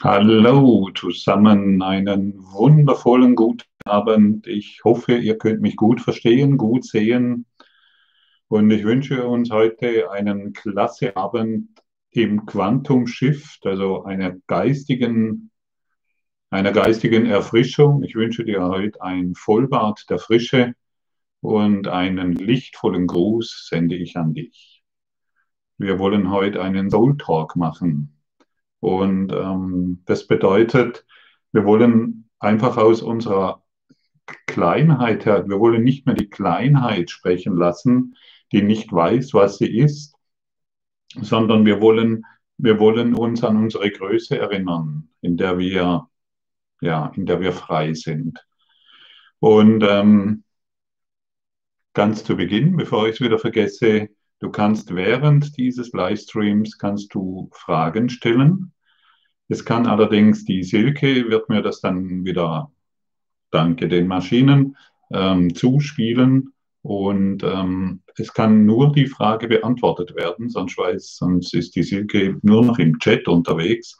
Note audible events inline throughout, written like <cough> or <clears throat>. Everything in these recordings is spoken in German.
Hallo zusammen, einen wundervollen guten Abend. Ich hoffe, ihr könnt mich gut verstehen, gut sehen. Und ich wünsche uns heute einen klasse Abend im Quantum Shift, also einer geistigen, einer geistigen Erfrischung. Ich wünsche dir heute ein Vollbad der Frische und einen lichtvollen Gruß sende ich an dich. Wir wollen heute einen Soul Talk machen. Und ähm, das bedeutet, wir wollen einfach aus unserer Kleinheit her, wir wollen nicht mehr die Kleinheit sprechen lassen, die nicht weiß, was sie ist, sondern wir wollen, wir wollen uns an unsere Größe erinnern, in der wir, ja, in der wir frei sind. Und ähm, ganz zu Beginn, bevor ich es wieder vergesse, Du kannst während dieses Livestreams kannst du Fragen stellen. Es kann allerdings die Silke wird mir das dann wieder danke den Maschinen ähm, zuspielen und ähm, es kann nur die Frage beantwortet werden, sonst weiß, sonst ist die Silke nur noch im Chat unterwegs,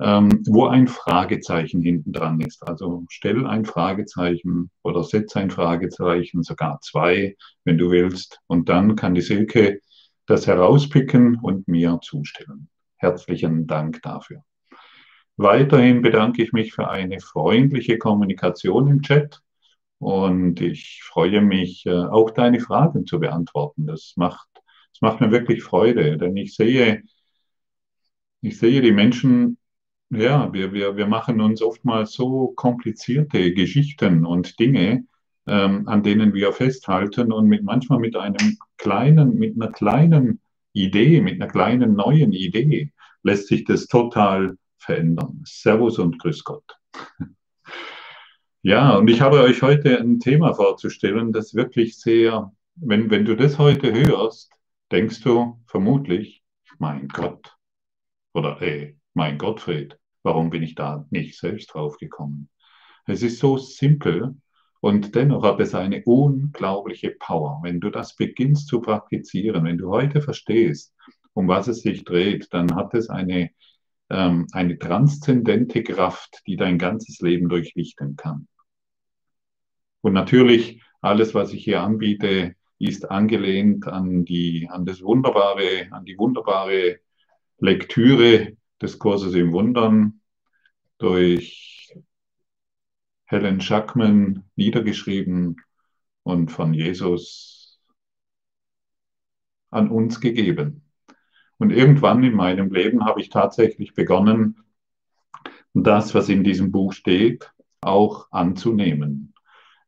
ähm, wo ein Fragezeichen hinten dran ist. Also stell ein Fragezeichen oder setz ein Fragezeichen, sogar zwei, wenn du willst. Und dann kann die Silke das herauspicken und mir zustellen. Herzlichen Dank dafür. Weiterhin bedanke ich mich für eine freundliche Kommunikation im Chat und ich freue mich, äh, auch deine Fragen zu beantworten. Das macht, das macht mir wirklich Freude, denn ich sehe, ich sehe die Menschen ja, wir, wir, wir machen uns oftmals so komplizierte Geschichten und Dinge, ähm, an denen wir festhalten und mit, manchmal mit einem kleinen, mit einer kleinen Idee, mit einer kleinen neuen Idee lässt sich das total verändern. Servus und Grüß Gott. <laughs> Ja, und ich habe euch heute ein Thema vorzustellen, das wirklich sehr, wenn, wenn du das heute hörst, denkst du vermutlich, mein Gott, oder ey, mein Gottfried, warum bin ich da nicht selbst drauf gekommen? Es ist so simpel und dennoch hat es eine unglaubliche Power. Wenn du das beginnst zu praktizieren, wenn du heute verstehst, um was es sich dreht, dann hat es eine, ähm, eine transzendente Kraft, die dein ganzes Leben durchlichten kann. Und natürlich, alles, was ich hier anbiete, ist angelehnt an die, an das wunderbare, an die wunderbare Lektüre des Kurses im Wundern durch Helen Schackman niedergeschrieben und von Jesus an uns gegeben. Und irgendwann in meinem Leben habe ich tatsächlich begonnen, das, was in diesem Buch steht, auch anzunehmen.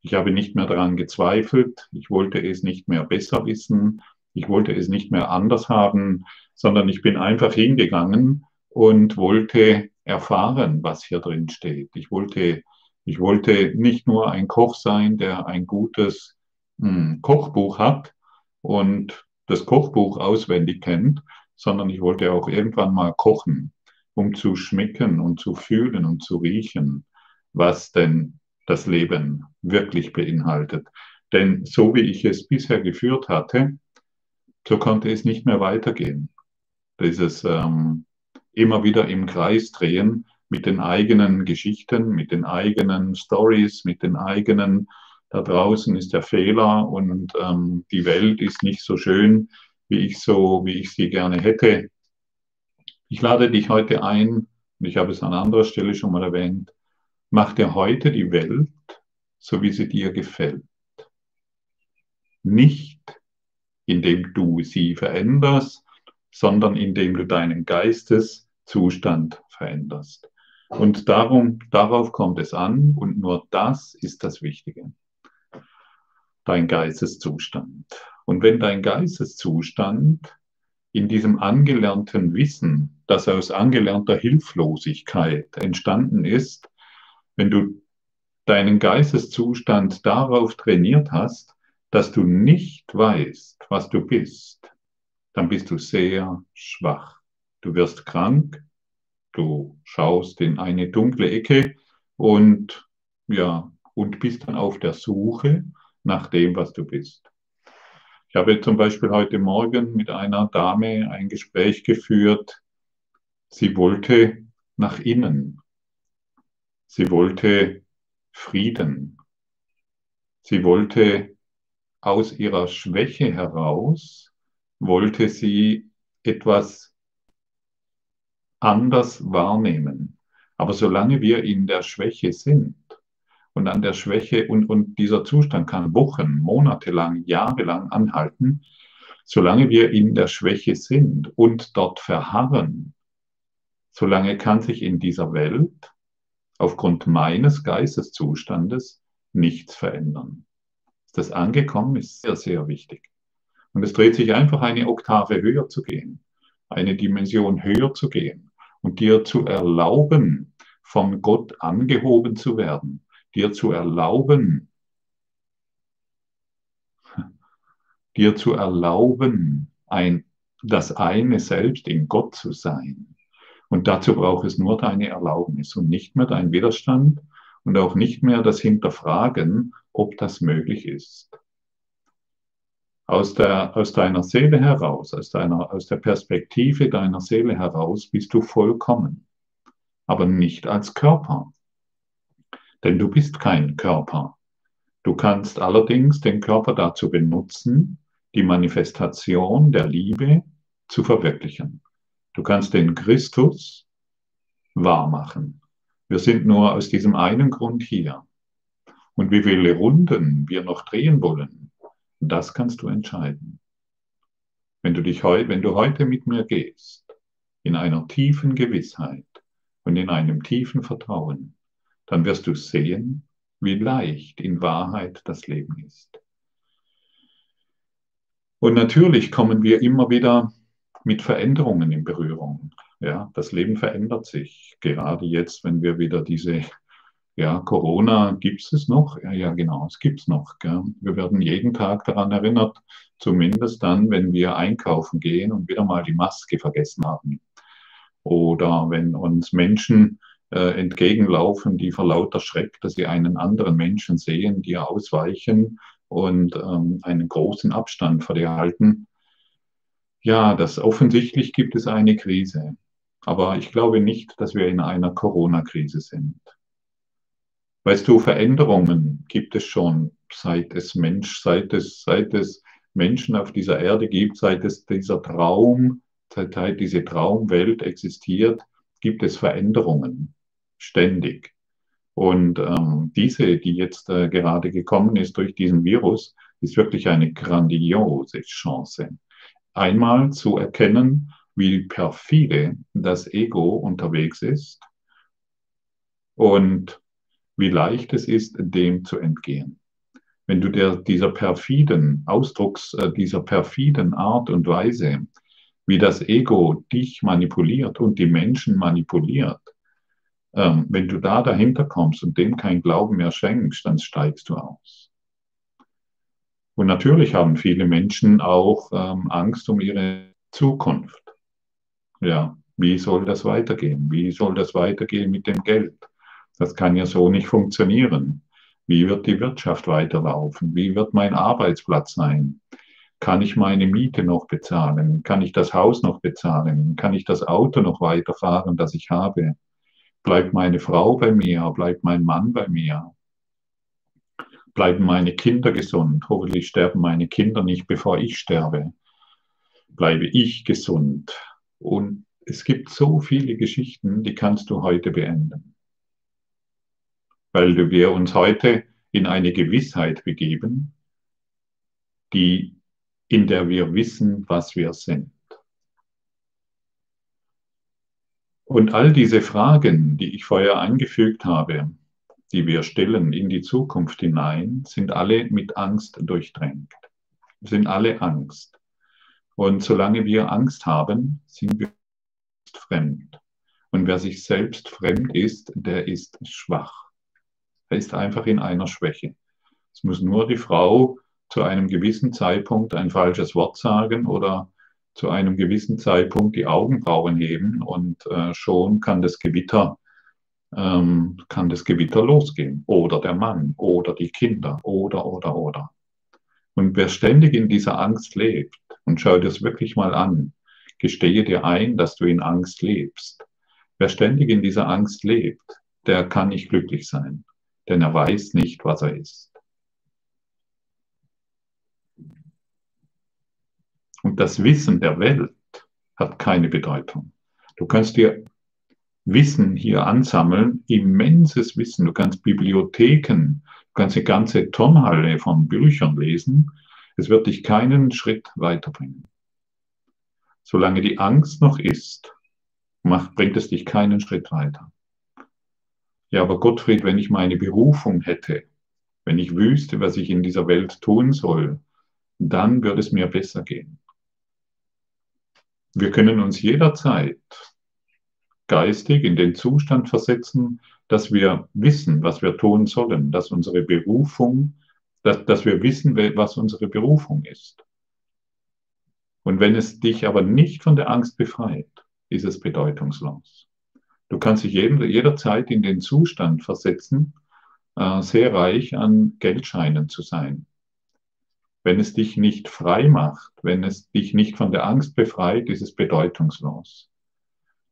Ich habe nicht mehr daran gezweifelt, ich wollte es nicht mehr besser wissen, ich wollte es nicht mehr anders haben, sondern ich bin einfach hingegangen und wollte erfahren, was hier drin steht. Ich wollte, ich wollte nicht nur ein Koch sein, der ein gutes mh, hm, Kochbuch hat und das Kochbuch auswendig kennt, sondern ich wollte auch irgendwann mal kochen, um zu schmecken und zu fühlen und zu riechen, was denn das Leben wirklich beinhaltet. Denn so wie ich es bisher geführt hatte, so konnte es nicht mehr weitergehen. Dieses ähm, immer wieder im Kreis drehen mit den eigenen Geschichten, mit den eigenen Stories, mit den eigenen, da draußen ist der Fehler und ähm, die Welt ist nicht so schön, wie ich so, wie ich sie gerne hätte. Ich lade dich heute ein, und ich habe es an anderer Stelle schon mal erwähnt, mach dir heute die Welt, so wie sie dir gefällt. Nicht indem du sie veränderst, sondern indem du deinen Geistes Zustand veränderst. Und darum, darauf kommt es an und nur das ist das Wichtige. Dein Geisteszustand. Und wenn dein Geisteszustand in diesem angelernten Wissen, das aus angelernter Hilflosigkeit entstanden ist, wenn du deinen Geisteszustand darauf trainiert hast, dass du nicht weißt, was du bist, dann bist du sehr schwach. Du wirst krank, du schaust in eine dunkle Ecke und ja, und bist dann auf der Suche nach dem, was du bist. Ich habe zum Beispiel heute Morgen mit einer Dame ein Gespräch geführt. Sie wollte nach innen. Sie wollte Frieden. Sie wollte aus ihrer Schwäche heraus, wollte sie etwas anders wahrnehmen. Aber solange wir in der Schwäche sind und an der Schwäche und, und dieser Zustand kann Wochen, Monate lang, Jahre lang anhalten, solange wir in der Schwäche sind und dort verharren, solange kann sich in dieser Welt aufgrund meines Geisteszustandes nichts verändern. Das Angekommen ist sehr, sehr wichtig. Und es dreht sich einfach eine Oktave höher zu gehen, eine Dimension höher zu gehen und dir zu erlauben, von Gott angehoben zu werden, dir zu erlauben, <laughs> dir zu erlauben, ein, das eine selbst in Gott zu sein. Und dazu braucht es nur deine Erlaubnis und nicht mehr dein Widerstand und auch nicht mehr das Hinterfragen, ob das möglich ist. Aus, der, aus deiner Seele heraus, aus, deiner, aus der Perspektive deiner Seele heraus bist du vollkommen, aber nicht als Körper. Denn du bist kein Körper. Du kannst allerdings den Körper dazu benutzen, die Manifestation der Liebe zu verwirklichen. Du kannst den Christus wahr machen. Wir sind nur aus diesem einen Grund hier. Und wie viele Runden wir noch drehen wollen, das kannst du entscheiden. Wenn du, dich heu wenn du heute mit mir gehst, in einer tiefen Gewissheit und in einem tiefen Vertrauen, dann wirst du sehen, wie leicht in Wahrheit das Leben ist. Und natürlich kommen wir immer wieder mit Veränderungen in Berührung. Ja, das Leben verändert sich. Gerade jetzt, wenn wir wieder diese, ja, Corona gibt es noch? Ja, ja, genau, es gibt es noch. Gell? Wir werden jeden Tag daran erinnert, zumindest dann, wenn wir einkaufen gehen und wieder mal die Maske vergessen haben. Oder wenn uns Menschen äh, entgegenlaufen, die vor lauter Schreck, dass sie einen anderen Menschen sehen, die ausweichen und ähm, einen großen Abstand vor dir halten ja, das offensichtlich gibt es eine Krise. Aber ich glaube nicht, dass wir in einer Corona-Krise sind. Weißt du, Veränderungen gibt es schon, seit es Mensch, seit es, seit es Menschen auf dieser Erde gibt, seit es dieser Traum, seit diese Traumwelt existiert, gibt es Veränderungen ständig. Und ähm, diese, die jetzt äh, gerade gekommen ist durch diesen Virus, ist wirklich eine grandiose Chance einmal zu erkennen, wie perfide das Ego unterwegs ist und wie leicht es ist, dem zu entgehen. Wenn du der, dieser perfiden Ausdrucks, äh, dieser perfiden Art und Weise, wie das Ego dich manipuliert und die Menschen manipuliert, ähm, wenn du da dahinter kommst und dem kein Glauben mehr schenkst, dann steigst du aus. Und natürlich haben viele Menschen auch ähm, Angst um ihre Zukunft. Ja, wie soll das weitergehen? Wie soll das weitergehen mit dem Geld? Das kann ja so nicht funktionieren. Wie wird die Wirtschaft weiterlaufen? Wie wird mein Arbeitsplatz sein? Kann ich meine Miete noch bezahlen? Kann ich das Haus noch bezahlen? Kann ich das Auto noch weiterfahren, das ich habe? Bleibt meine Frau bei mir? Bleibt mein Mann bei mir? bleiben meine Kinder gesund, hoffentlich sterben meine Kinder nicht, bevor ich sterbe, bleibe ich gesund. Und es gibt so viele Geschichten, die kannst du heute beenden. Weil wir uns heute in eine Gewissheit begeben, die, in der wir wissen, was wir sind. Und all diese Fragen, die ich vorher angefügt habe, die wir stellen in die Zukunft hinein, sind alle mit Angst durchdrängt, sind alle Angst. Und solange wir Angst haben, sind wir fremd. Und wer sich selbst fremd ist, der ist schwach. Er ist einfach in einer Schwäche. Es muss nur die Frau zu einem gewissen Zeitpunkt ein falsches Wort sagen oder zu einem gewissen Zeitpunkt die Augenbrauen heben und äh, schon kann das Gewitter ähm, kann das Gewitter losgehen. Oder der Mann, oder die Kinder, oder, oder, oder. Und wer ständig in dieser Angst lebt, und schau dir das wirklich mal an, gestehe dir ein, dass du in Angst lebst, Wer ständig in dieser Angst lebt, der kann nicht glücklich sein, denn er weiß nicht, was er ist. Und das Wissen der Welt hat keine Bedeutung. Du kannst dir Wissen hier ansammeln, immenses Wissen. Du kannst Bibliotheken, du kannst eine ganze Turnhalle von Büchern lesen. Es wird dich keinen Schritt weiterbringen. Solange die Angst noch ist, macht, bringt es dich keinen Schritt weiter. Ja, aber Gottfried, wenn ich meine Berufung hätte, wenn ich wüsste, was ich in dieser Welt tun soll, dann würde es mir besser gehen. Wir können uns jederzeit geistig in den Zustand versetzen, dass wir wissen, was wir tun sollen, dass unsere Berufung, dass, dass wir wissen, was unsere Berufung ist. Und wenn es dich aber nicht von der Angst befreit, ist es bedeutungslos. Du kannst dich jeden, jederzeit in den Zustand versetzen, äh, sehr reich an Geldscheinen zu sein. Wenn es dich nicht frei macht, wenn es dich nicht von der Angst befreit, ist es bedeutungslos.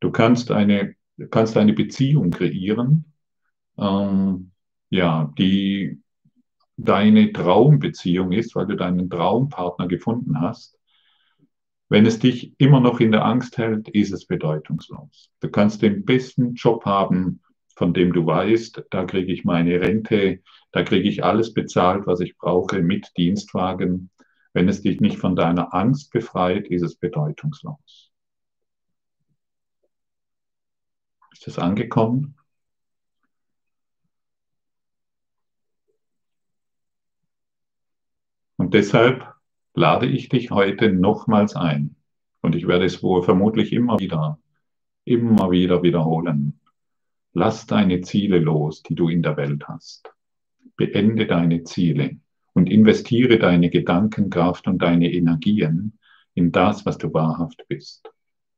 Du kannst eine, kannst eine Beziehung kreieren, ähm, ja, die deine Traumbeziehung ist, weil du deinen Traumpartner gefunden hast. Wenn es dich immer noch in der Angst hält, ist es bedeutungslos. Du kannst den besten Job haben, von dem du weißt, da kriege ich meine Rente, da kriege ich alles bezahlt, was ich brauche mit Dienstwagen. Wenn es dich nicht von deiner Angst befreit, ist es bedeutungslos. Ist es angekommen? Und deshalb lade ich dich heute nochmals ein. Und ich werde es wohl vermutlich immer wieder, immer wieder wiederholen. Lass deine Ziele los, die du in der Welt hast. Beende deine Ziele und investiere deine Gedankenkraft und deine Energien in das, was du wahrhaft bist.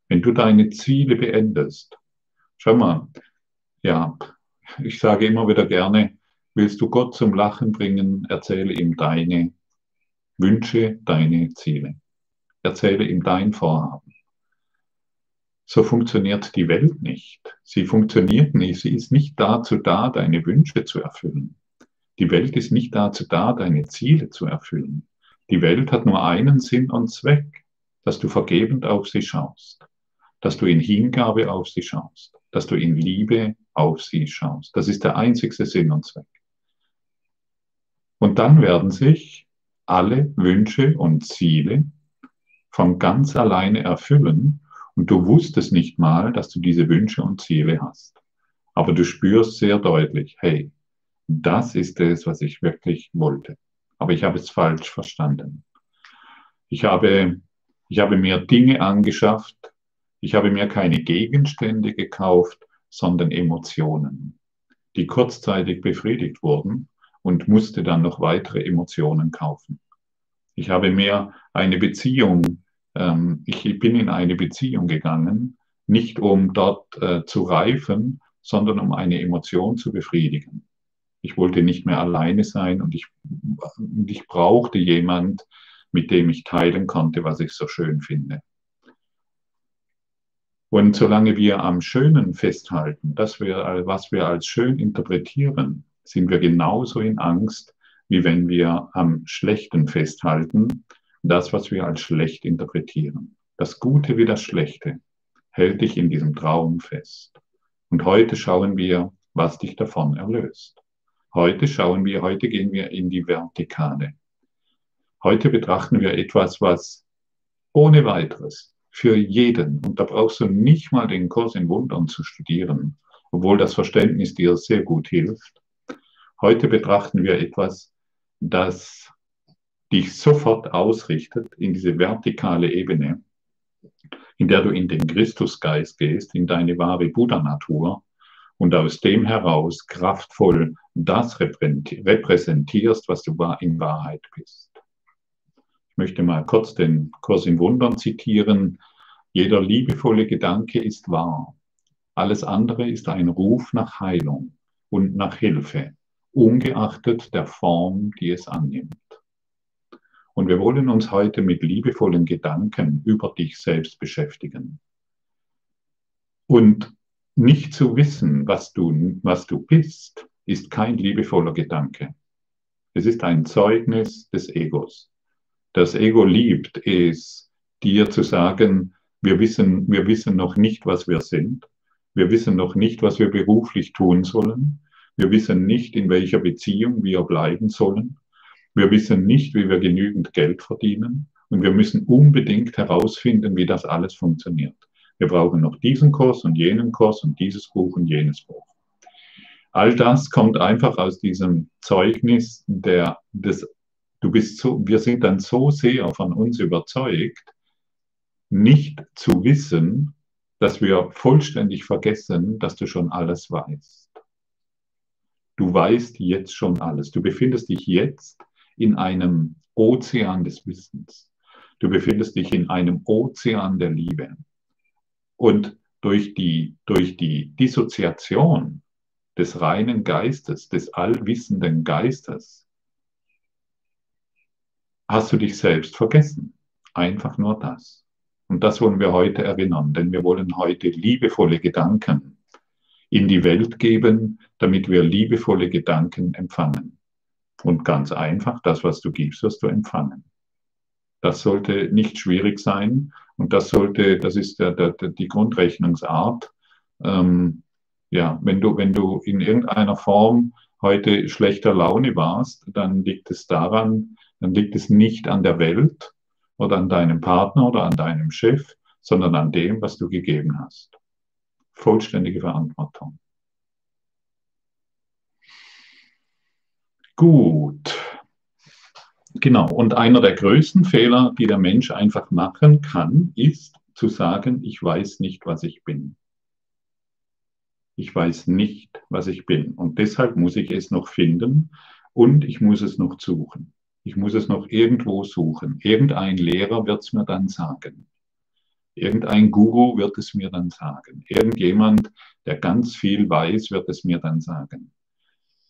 Wenn du deine Ziele beendest, Schau mal, ja, ich sage immer wieder gerne, willst du Gott zum Lachen bringen, erzähle ihm deine Wünsche, deine Ziele. Erzähle ihm dein Vorhaben. So funktioniert die Welt nicht. Sie funktioniert nicht. Sie ist nicht dazu da, deine Wünsche zu erfüllen. Die Welt ist nicht dazu da, deine Ziele zu erfüllen. Die Welt hat nur einen Sinn und Zweck, dass du vergebend auf sie schaust, dass du in Hingabe auf sie schaust dass du in Liebe auf sie schaust. Das ist der einzigste Sinn und Zweck. Und dann werden sich alle Wünsche und Ziele von ganz alleine erfüllen und du wusstest nicht mal, dass du diese Wünsche und Ziele hast. Aber du spürst sehr deutlich, hey, das ist es, was ich wirklich wollte. Aber ich habe es falsch verstanden. Ich habe, ich habe mir Dinge angeschafft, ich habe mir keine Gegenstände gekauft, sondern Emotionen, die kurzzeitig befriedigt wurden und musste dann noch weitere Emotionen kaufen. Ich habe mir eine Beziehung, ähm, ich bin in eine Beziehung gegangen, nicht um dort äh, zu reifen, sondern um eine Emotion zu befriedigen. Ich wollte nicht mehr alleine sein und ich, und ich brauchte jemand, mit dem ich teilen konnte, was ich so schön finde. Und solange wir am Schönen festhalten, das wir, was wir als schön interpretieren, sind wir genauso in Angst, wie wenn wir am Schlechten festhalten, das, was wir als schlecht interpretieren. Das Gute wie das Schlechte hält dich in diesem Traum fest. Und heute schauen wir, was dich davon erlöst. Heute schauen wir, heute gehen wir in die Vertikale. Heute betrachten wir etwas, was ohne weiteres für jeden. Und da brauchst du nicht mal den Kurs in Wundern zu studieren, obwohl das Verständnis dir sehr gut hilft. Heute betrachten wir etwas, das dich sofort ausrichtet in diese vertikale Ebene, in der du in den Christusgeist gehst, in deine wahre Buddha-Natur und aus dem heraus kraftvoll das repräsentierst, was du in Wahrheit bist. Ich möchte mal kurz den Kurs in Wundern zitieren. Jeder liebevolle Gedanke ist wahr. Alles andere ist ein Ruf nach Heilung und nach Hilfe, ungeachtet der Form, die es annimmt. Und wir wollen uns heute mit liebevollen Gedanken über dich selbst beschäftigen. Und nicht zu wissen, was du, was du bist, ist kein liebevoller Gedanke. Es ist ein Zeugnis des Egos. Das Ego liebt es, dir zu sagen, wir wissen, wir wissen noch nicht, was wir sind. Wir wissen noch nicht, was wir beruflich tun sollen. Wir wissen nicht, in welcher Beziehung wir bleiben sollen. Wir wissen nicht, wie wir genügend Geld verdienen. Und wir müssen unbedingt herausfinden, wie das alles funktioniert. Wir brauchen noch diesen Kurs und jenen Kurs und dieses Buch und jenes Buch. All das kommt einfach aus diesem Zeugnis der, des, du bist so, wir sind dann so sehr von uns überzeugt, nicht zu wissen, dass wir vollständig vergessen, dass du schon alles weißt. Du weißt jetzt schon alles. Du befindest dich jetzt in einem Ozean des Wissens. Du befindest dich in einem Ozean der Liebe. Und durch die, durch die Dissoziation des reinen Geistes, des allwissenden Geistes, hast du dich selbst vergessen. Einfach nur das. Und das wollen wir heute erinnern, denn wir wollen heute liebevolle Gedanken in die Welt geben, damit wir liebevolle Gedanken empfangen. Und ganz einfach, das, was du gibst, wirst du empfangen. Das sollte nicht schwierig sein und das sollte, das ist der, der, die Grundrechnungsart. Ähm, ja, wenn du, wenn du in irgendeiner Form heute schlechter Laune warst, dann liegt es daran, dann liegt es nicht an der Welt, oder an deinem Partner oder an deinem Chef, sondern an dem, was du gegeben hast. Vollständige Verantwortung. Gut. Genau. Und einer der größten Fehler, die der Mensch einfach machen kann, ist zu sagen, ich weiß nicht, was ich bin. Ich weiß nicht, was ich bin. Und deshalb muss ich es noch finden und ich muss es noch suchen. Ich muss es noch irgendwo suchen. Irgendein Lehrer wird es mir dann sagen. Irgendein Guru wird es mir dann sagen. Irgendjemand, der ganz viel weiß, wird es mir dann sagen.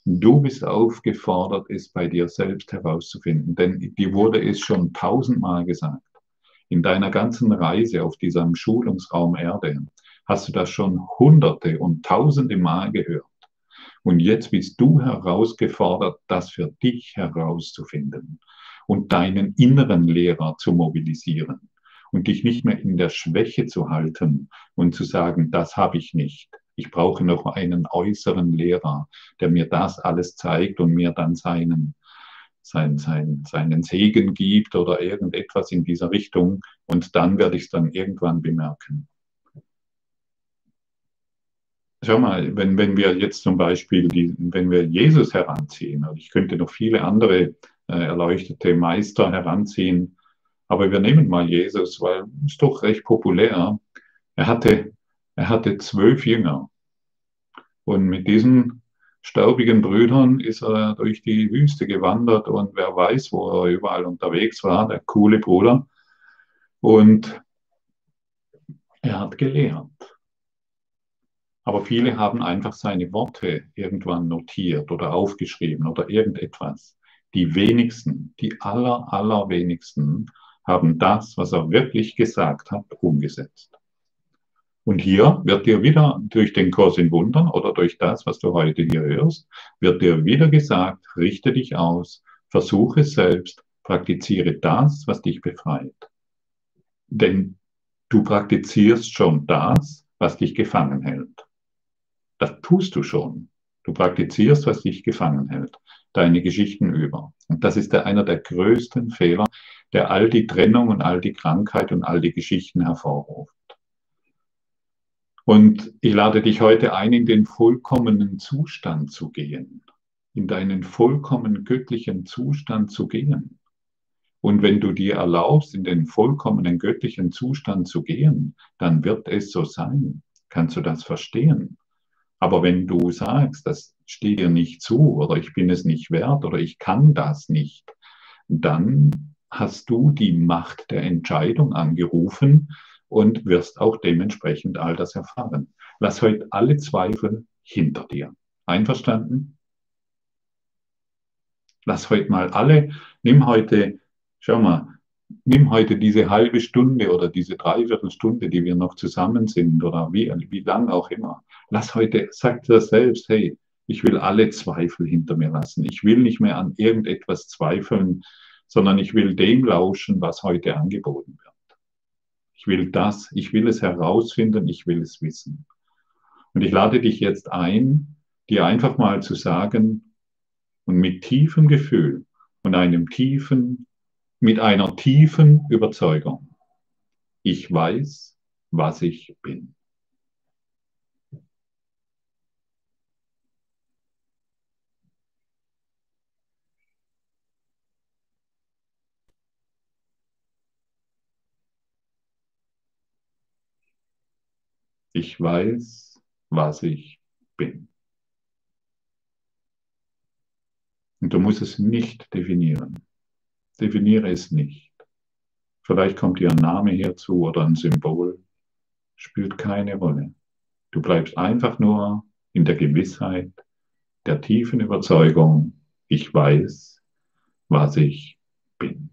Du bist aufgefordert, es bei dir selbst herauszufinden, denn dir wurde es schon tausendmal gesagt. In deiner ganzen Reise auf diesem Schulungsraum Erde hast du das schon hunderte und tausende Mal gehört. Und jetzt bist du herausgefordert, das für dich herauszufinden und deinen inneren Lehrer zu mobilisieren und dich nicht mehr in der Schwäche zu halten und zu sagen, das habe ich nicht. Ich brauche noch einen äußeren Lehrer, der mir das alles zeigt und mir dann seinen, sein, sein, seinen Segen gibt oder irgendetwas in dieser Richtung. Und dann werde ich es dann irgendwann bemerken schau mal, wenn, wenn wir jetzt zum Beispiel, die, wenn wir Jesus heranziehen, und ich könnte noch viele andere äh, erleuchtete Meister heranziehen, aber wir nehmen mal Jesus, weil es ist doch recht populär. Er hatte, er hatte zwölf Jünger. Und mit diesen staubigen Brüdern ist er durch die Wüste gewandert und wer weiß, wo er überall unterwegs war, der coole Bruder. Und er hat gelehrt. Aber viele haben einfach seine Worte irgendwann notiert oder aufgeschrieben oder irgendetwas. Die wenigsten, die aller, allerwenigsten haben das, was er wirklich gesagt hat, umgesetzt. Und hier wird dir wieder durch den Kurs in Wundern oder durch das, was du heute hier hörst, wird dir wieder gesagt, richte dich aus, versuche selbst, praktiziere das, was dich befreit. Denn du praktizierst schon das, was dich gefangen hält. Das tust du schon. Du praktizierst, was dich gefangen hält, deine Geschichten über. Und das ist der, einer der größten Fehler, der all die Trennung und all die Krankheit und all die Geschichten hervorruft. Und ich lade dich heute ein, in den vollkommenen Zustand zu gehen, in deinen vollkommen göttlichen Zustand zu gehen. Und wenn du dir erlaubst, in den vollkommenen göttlichen Zustand zu gehen, dann wird es so sein. Kannst du das verstehen? Aber wenn du sagst, das steht dir nicht zu oder ich bin es nicht wert oder ich kann das nicht, dann hast du die Macht der Entscheidung angerufen und wirst auch dementsprechend all das erfahren. Lass heute alle Zweifel hinter dir. Einverstanden? Lass heute mal alle, nimm heute, schau mal, nimm heute diese halbe Stunde oder diese Dreiviertelstunde, die wir noch zusammen sind oder wie, wie lang auch immer. Lass heute, sag dir selbst, hey, ich will alle Zweifel hinter mir lassen. Ich will nicht mehr an irgendetwas zweifeln, sondern ich will dem lauschen, was heute angeboten wird. Ich will das, ich will es herausfinden, ich will es wissen. Und ich lade dich jetzt ein, dir einfach mal zu sagen und mit tiefem Gefühl und einem tiefen, mit einer tiefen Überzeugung, ich weiß, was ich bin. Ich weiß, was ich bin. Und du musst es nicht definieren. Definiere es nicht. Vielleicht kommt dir ein Name hierzu oder ein Symbol. Spielt keine Rolle. Du bleibst einfach nur in der Gewissheit, der tiefen Überzeugung, ich weiß, was ich bin.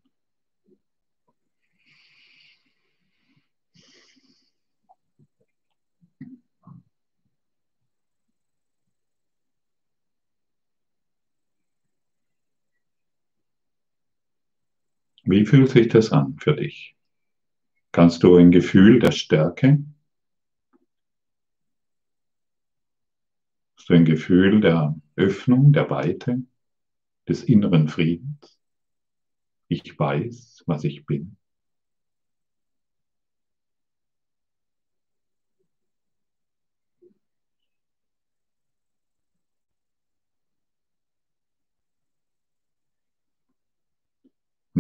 Wie fühlt sich das an für dich? Kannst du ein Gefühl der Stärke? Hast du ein Gefühl der Öffnung, der Weite, des inneren Friedens? Ich weiß, was ich bin.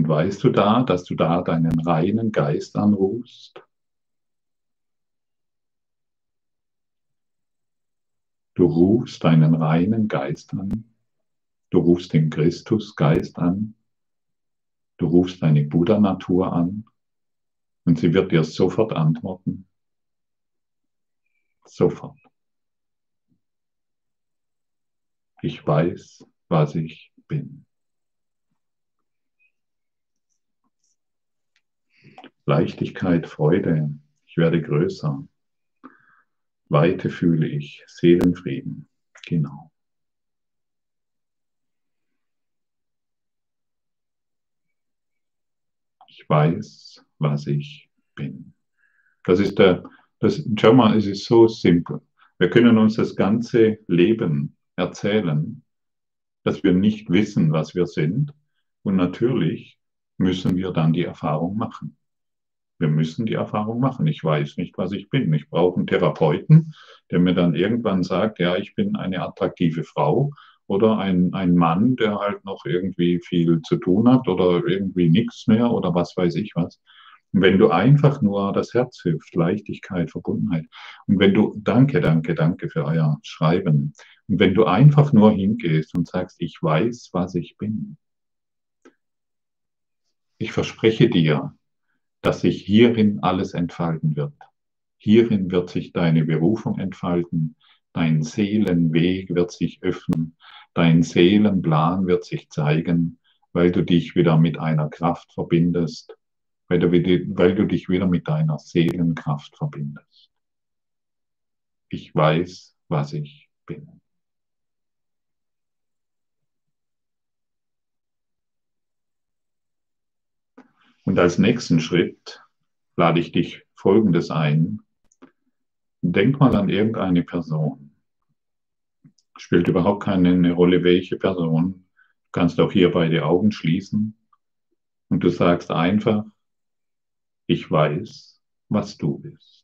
Und weißt du da, dass du da deinen reinen Geist anrufst? Du rufst deinen reinen Geist an. Du rufst den Christusgeist an. Du rufst deine Buddha-Natur an. Und sie wird dir sofort antworten. Sofort. Ich weiß, was ich bin. Leichtigkeit, Freude, ich werde größer. Weite fühle ich, Seelenfrieden, genau. Ich weiß, was ich bin. Das ist der, das, schau mal, es ist so simpel. Wir können uns das ganze Leben erzählen, dass wir nicht wissen, was wir sind. Und natürlich müssen wir dann die Erfahrung machen. Wir müssen die Erfahrung machen. Ich weiß nicht, was ich bin. Ich brauche einen Therapeuten, der mir dann irgendwann sagt, ja, ich bin eine attraktive Frau oder ein, ein Mann, der halt noch irgendwie viel zu tun hat oder irgendwie nichts mehr oder was weiß ich was. Und wenn du einfach nur das Herz hilft, Leichtigkeit, Verbundenheit. Und wenn du, danke, danke, danke für euer Schreiben. Und wenn du einfach nur hingehst und sagst, ich weiß, was ich bin. Ich verspreche dir, dass sich hierin alles entfalten wird. Hierin wird sich deine Berufung entfalten, dein Seelenweg wird sich öffnen, dein Seelenplan wird sich zeigen, weil du dich wieder mit einer Kraft verbindest, weil du, weil du dich wieder mit deiner Seelenkraft verbindest. Ich weiß, was ich bin. Und als nächsten Schritt lade ich dich Folgendes ein. Denk mal an irgendeine Person. Spielt überhaupt keine Rolle, welche Person. Du kannst auch hier beide Augen schließen und du sagst einfach, ich weiß, was du bist.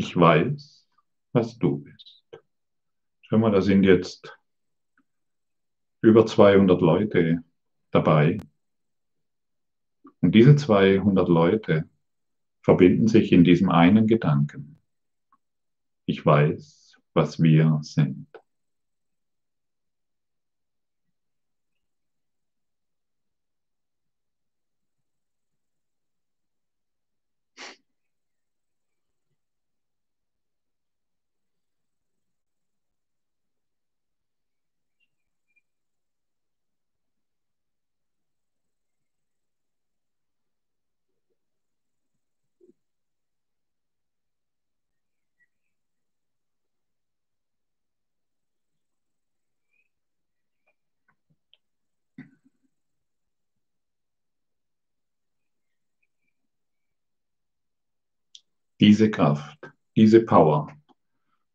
Ich weiß, was du bist. Schau mal, da sind jetzt über 200 Leute dabei. Und diese 200 Leute verbinden sich in diesem einen Gedanken. Ich weiß, was wir sind. Diese Kraft, diese Power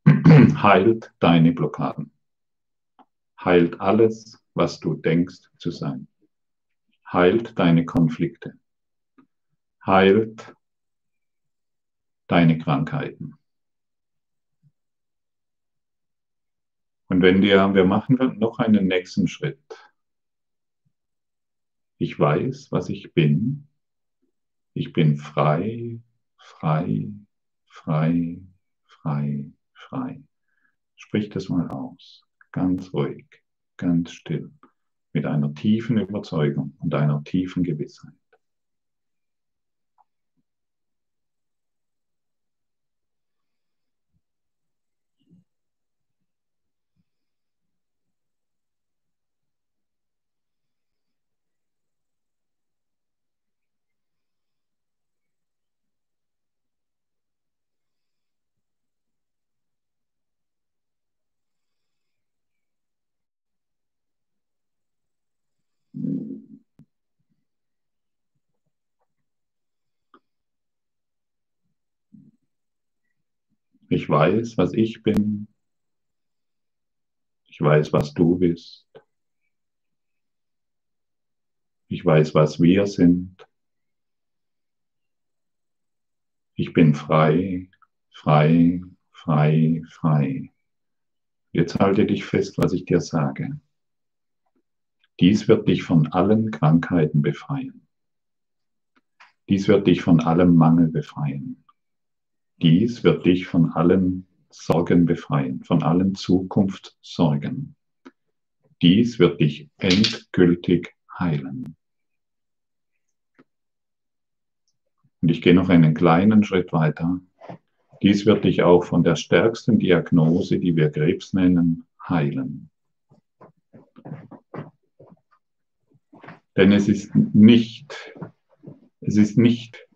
<clears throat> heilt deine Blockaden, heilt alles, was du denkst zu sein, heilt deine Konflikte, heilt deine Krankheiten. Und wenn dir, wir machen noch einen nächsten Schritt. Ich weiß, was ich bin. Ich bin frei frei, frei, frei, frei. Sprich das mal aus, ganz ruhig, ganz still, mit einer tiefen Überzeugung und einer tiefen Gewissheit. Ich weiß, was ich bin. Ich weiß, was du bist. Ich weiß, was wir sind. Ich bin frei, frei, frei, frei. Jetzt halte dich fest, was ich dir sage. Dies wird dich von allen Krankheiten befreien. Dies wird dich von allem Mangel befreien. Dies wird dich von allen Sorgen befreien, von allen Zukunftssorgen. Dies wird dich endgültig heilen. Und ich gehe noch einen kleinen Schritt weiter. Dies wird dich auch von der stärksten Diagnose, die wir Krebs nennen, heilen. Denn es ist nicht, es ist nicht,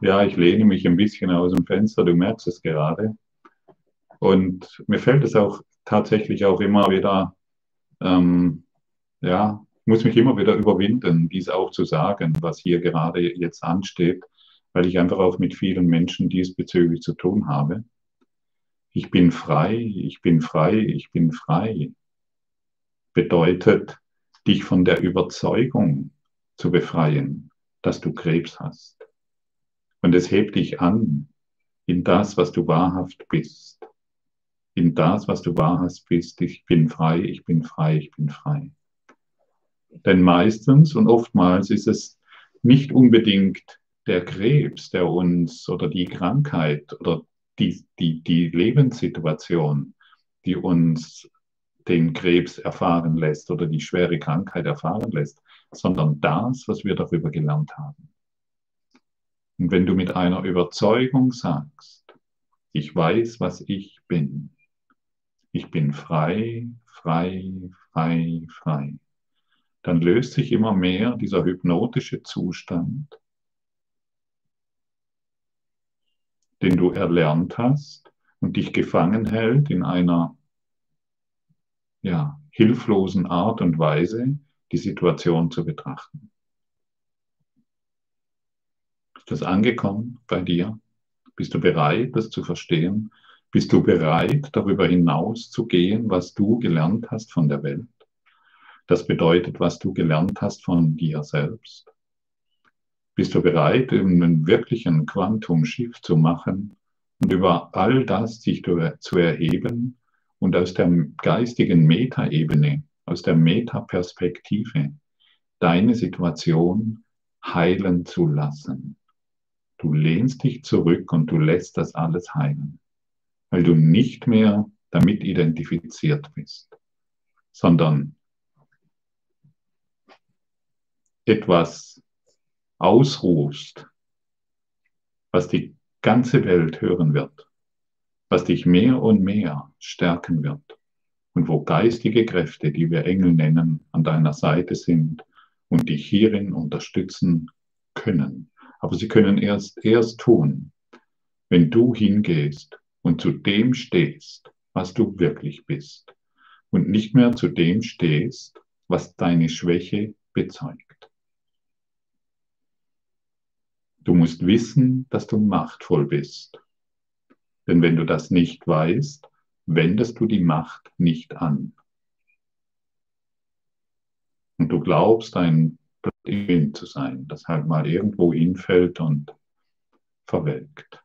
ja, ich lehne mich ein bisschen aus dem Fenster, du merkst es gerade. Und mir fällt es auch tatsächlich auch immer wieder, ähm, ja, muss mich immer wieder überwinden, dies auch zu sagen, was hier gerade jetzt ansteht, weil ich einfach auch mit vielen Menschen diesbezüglich zu tun habe. Ich bin frei, ich bin frei, ich bin frei. Bedeutet, dich von der Überzeugung zu befreien, dass du Krebs hast. Und es hebt dich an in das, was du wahrhaft bist. In das, was du wahrhaft bist. Ich bin frei, ich bin frei, ich bin frei. Denn meistens und oftmals ist es nicht unbedingt der Krebs, der uns oder die Krankheit oder die, die, die Lebenssituation, die uns den Krebs erfahren lässt oder die schwere Krankheit erfahren lässt, sondern das, was wir darüber gelernt haben. Und wenn du mit einer Überzeugung sagst, ich weiß, was ich bin, ich bin frei, frei, frei, frei, dann löst sich immer mehr dieser hypnotische Zustand, den du erlernt hast und dich gefangen hält in einer ja, hilflosen Art und Weise die Situation zu betrachten. Ist das angekommen bei dir? Bist du bereit, das zu verstehen? Bist du bereit, darüber hinaus zu gehen, was du gelernt hast von der Welt? Das bedeutet, was du gelernt hast von dir selbst. Bist du bereit, einen wirklichen Quantum-Shift zu machen und über all das sich zu erheben und aus der geistigen Metaebene, aus der Metaperspektive deine Situation heilen zu lassen. Du lehnst dich zurück und du lässt das alles heilen, weil du nicht mehr damit identifiziert bist, sondern etwas ausruhst, was die ganze Welt hören wird, was dich mehr und mehr stärken wird und wo geistige Kräfte, die wir Engel nennen, an deiner Seite sind und dich hierin unterstützen können. Aber sie können erst erst tun, wenn du hingehst und zu dem stehst, was du wirklich bist und nicht mehr zu dem stehst, was deine Schwäche bezeugt. Du musst wissen, dass du machtvoll bist. Denn wenn du das nicht weißt, wendest du die Macht nicht an. Und du glaubst, ein Blatt zu sein, das halt mal irgendwo hinfällt und verwelkt.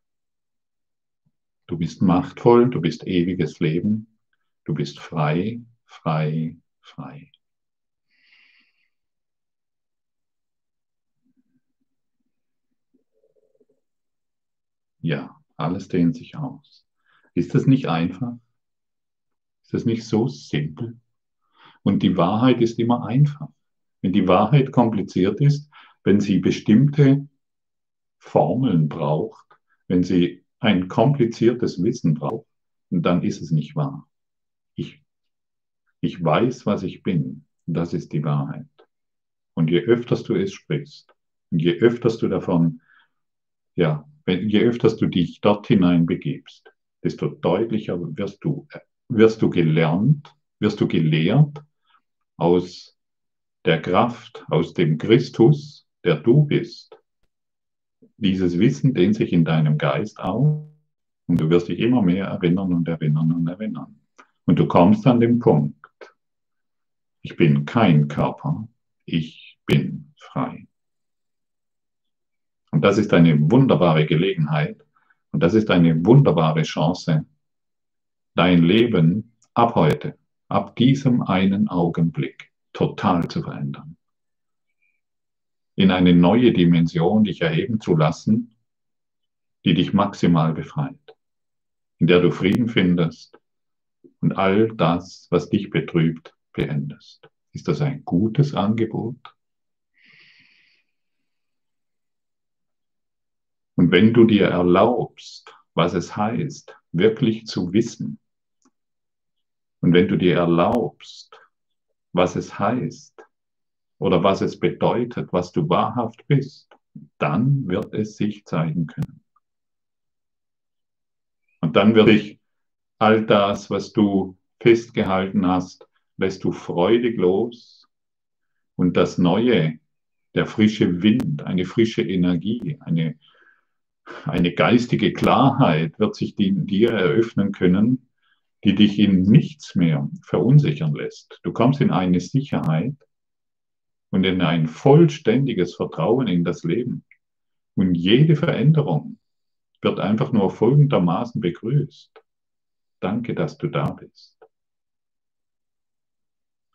Du bist machtvoll, du bist ewiges Leben, du bist frei, frei, frei. Ja, alles dehnt sich aus. Ist das nicht einfach? Ist das nicht so simpel? Und die Wahrheit ist immer einfach. Wenn die Wahrheit kompliziert ist, wenn sie bestimmte Formeln braucht, wenn sie ein kompliziertes Wissen braucht, dann ist es nicht wahr. Ich, ich weiß, was ich bin. Das ist die Wahrheit. Und je öfters du es sprichst, und je öfters du davon ja, je öfter du dich dort hinein begibst, desto deutlicher wirst du, wirst du gelernt, wirst du gelehrt aus der Kraft, aus dem Christus, der du bist. Dieses Wissen dehnt sich in deinem Geist auf und du wirst dich immer mehr erinnern und erinnern und erinnern. Und du kommst an den Punkt, ich bin kein Körper, ich bin frei. Und das ist eine wunderbare Gelegenheit und das ist eine wunderbare Chance, dein Leben ab heute, ab diesem einen Augenblick total zu verändern. In eine neue Dimension dich erheben zu lassen, die dich maximal befreit, in der du Frieden findest und all das, was dich betrübt, beendest. Ist das ein gutes Angebot? Und wenn du dir erlaubst, was es heißt, wirklich zu wissen, und wenn du dir erlaubst, was es heißt oder was es bedeutet, was du wahrhaft bist, dann wird es sich zeigen können. Und dann wird dich all das, was du festgehalten hast, lässt du freudig los und das Neue, der frische Wind, eine frische Energie, eine eine geistige Klarheit wird sich in dir eröffnen können, die dich in nichts mehr verunsichern lässt. Du kommst in eine Sicherheit und in ein vollständiges Vertrauen in das Leben. Und jede Veränderung wird einfach nur folgendermaßen begrüßt. Danke, dass du da bist.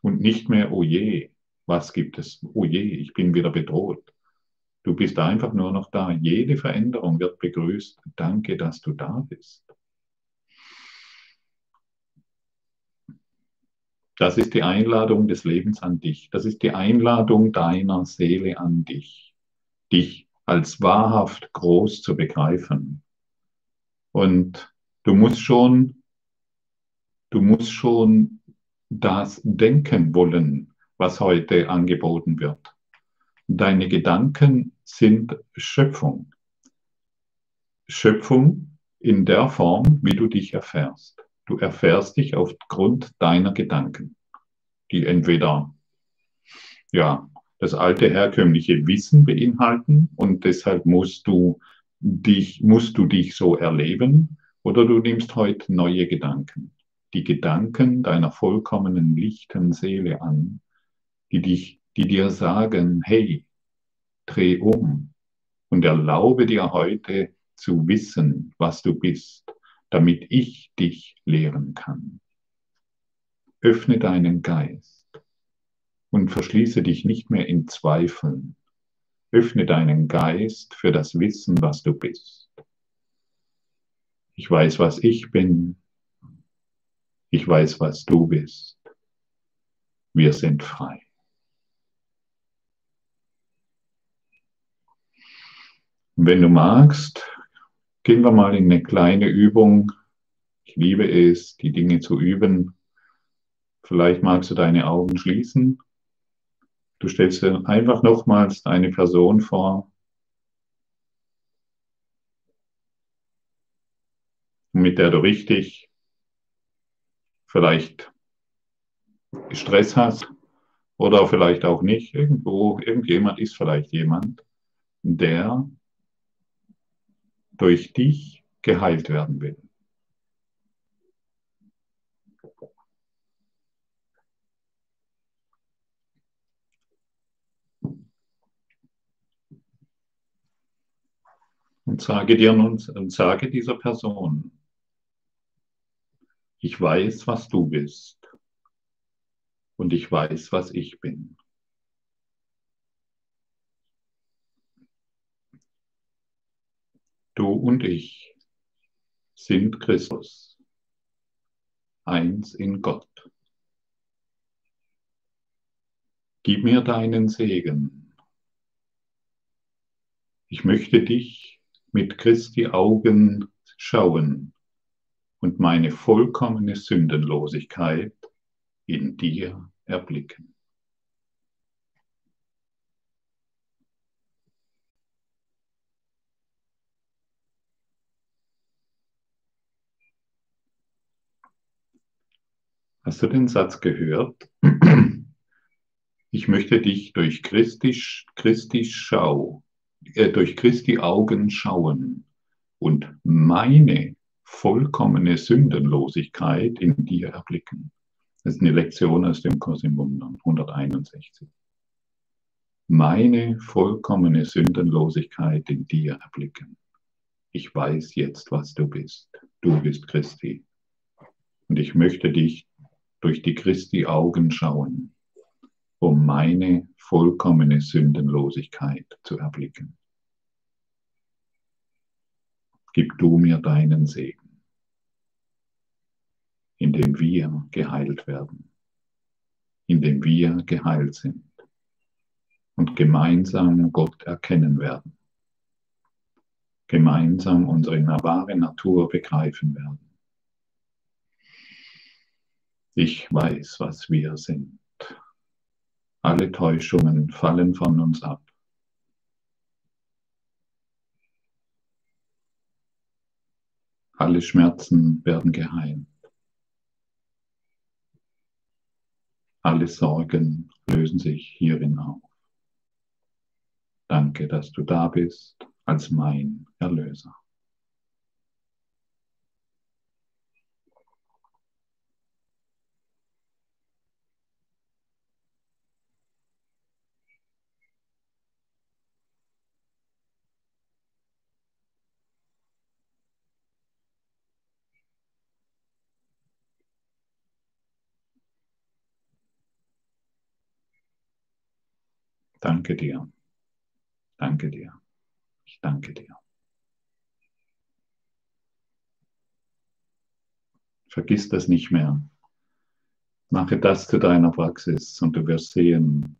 Und nicht mehr, oh je, was gibt es? Oh je, ich bin wieder bedroht. Du bist einfach nur noch da. Jede Veränderung wird begrüßt. Danke, dass du da bist. Das ist die Einladung des Lebens an dich. Das ist die Einladung deiner Seele an dich, dich als wahrhaft groß zu begreifen. Und du musst schon, du musst schon das denken wollen, was heute angeboten wird. Deine Gedanken sind Schöpfung. Schöpfung in der Form, wie du dich erfährst. Du erfährst dich aufgrund deiner Gedanken, die entweder ja, das alte herkömmliche Wissen beinhalten und deshalb musst du dich, musst du dich so erleben oder du nimmst heute neue Gedanken. Die Gedanken deiner vollkommenen lichten Seele an, die dich die dir sagen, hey, dreh um und erlaube dir heute zu wissen, was du bist, damit ich dich lehren kann. öffne deinen Geist und verschließe dich nicht mehr in Zweifeln. Öffne deinen Geist für das Wissen, was du bist. Ich weiß, was ich bin. Ich weiß, was du bist. Wir sind frei. wenn du magst, gehen wir mal in eine kleine Übung. Ich liebe es, die Dinge zu üben. Vielleicht magst du deine Augen schließen. Du stellst dir einfach nochmals eine Person vor, mit der du richtig vielleicht Stress hast oder vielleicht auch nicht. Irgendwo, irgendjemand ist vielleicht jemand, der durch dich geheilt werden will. Und sage dir nun, und sage dieser Person, ich weiß, was du bist und ich weiß, was ich bin. Du und ich sind Christus, eins in Gott. Gib mir deinen Segen. Ich möchte dich mit Christi Augen schauen und meine vollkommene Sündenlosigkeit in dir erblicken. Hast du den Satz gehört? Ich möchte dich durch Christi, Christi Schau, äh, durch Christi Augen schauen und meine vollkommene Sündenlosigkeit in dir erblicken. Das ist eine Lektion aus dem Kurs im Wundern, 161. Meine vollkommene Sündenlosigkeit in dir erblicken. Ich weiß jetzt, was du bist. Du bist Christi. Und ich möchte dich durch die Christi Augen schauen, um meine vollkommene Sündenlosigkeit zu erblicken. Gib du mir deinen Segen, indem wir geheilt werden, indem wir geheilt sind und gemeinsam Gott erkennen werden, gemeinsam unsere wahre Natur begreifen werden ich weiß, was wir sind. Alle Täuschungen fallen von uns ab. Alle Schmerzen werden geheilt. Alle Sorgen lösen sich hierin auf. Danke, dass du da bist als mein Erlöser. Danke dir. Danke dir. Ich danke dir. Vergiss das nicht mehr. Mache das zu deiner Praxis und du wirst sehen,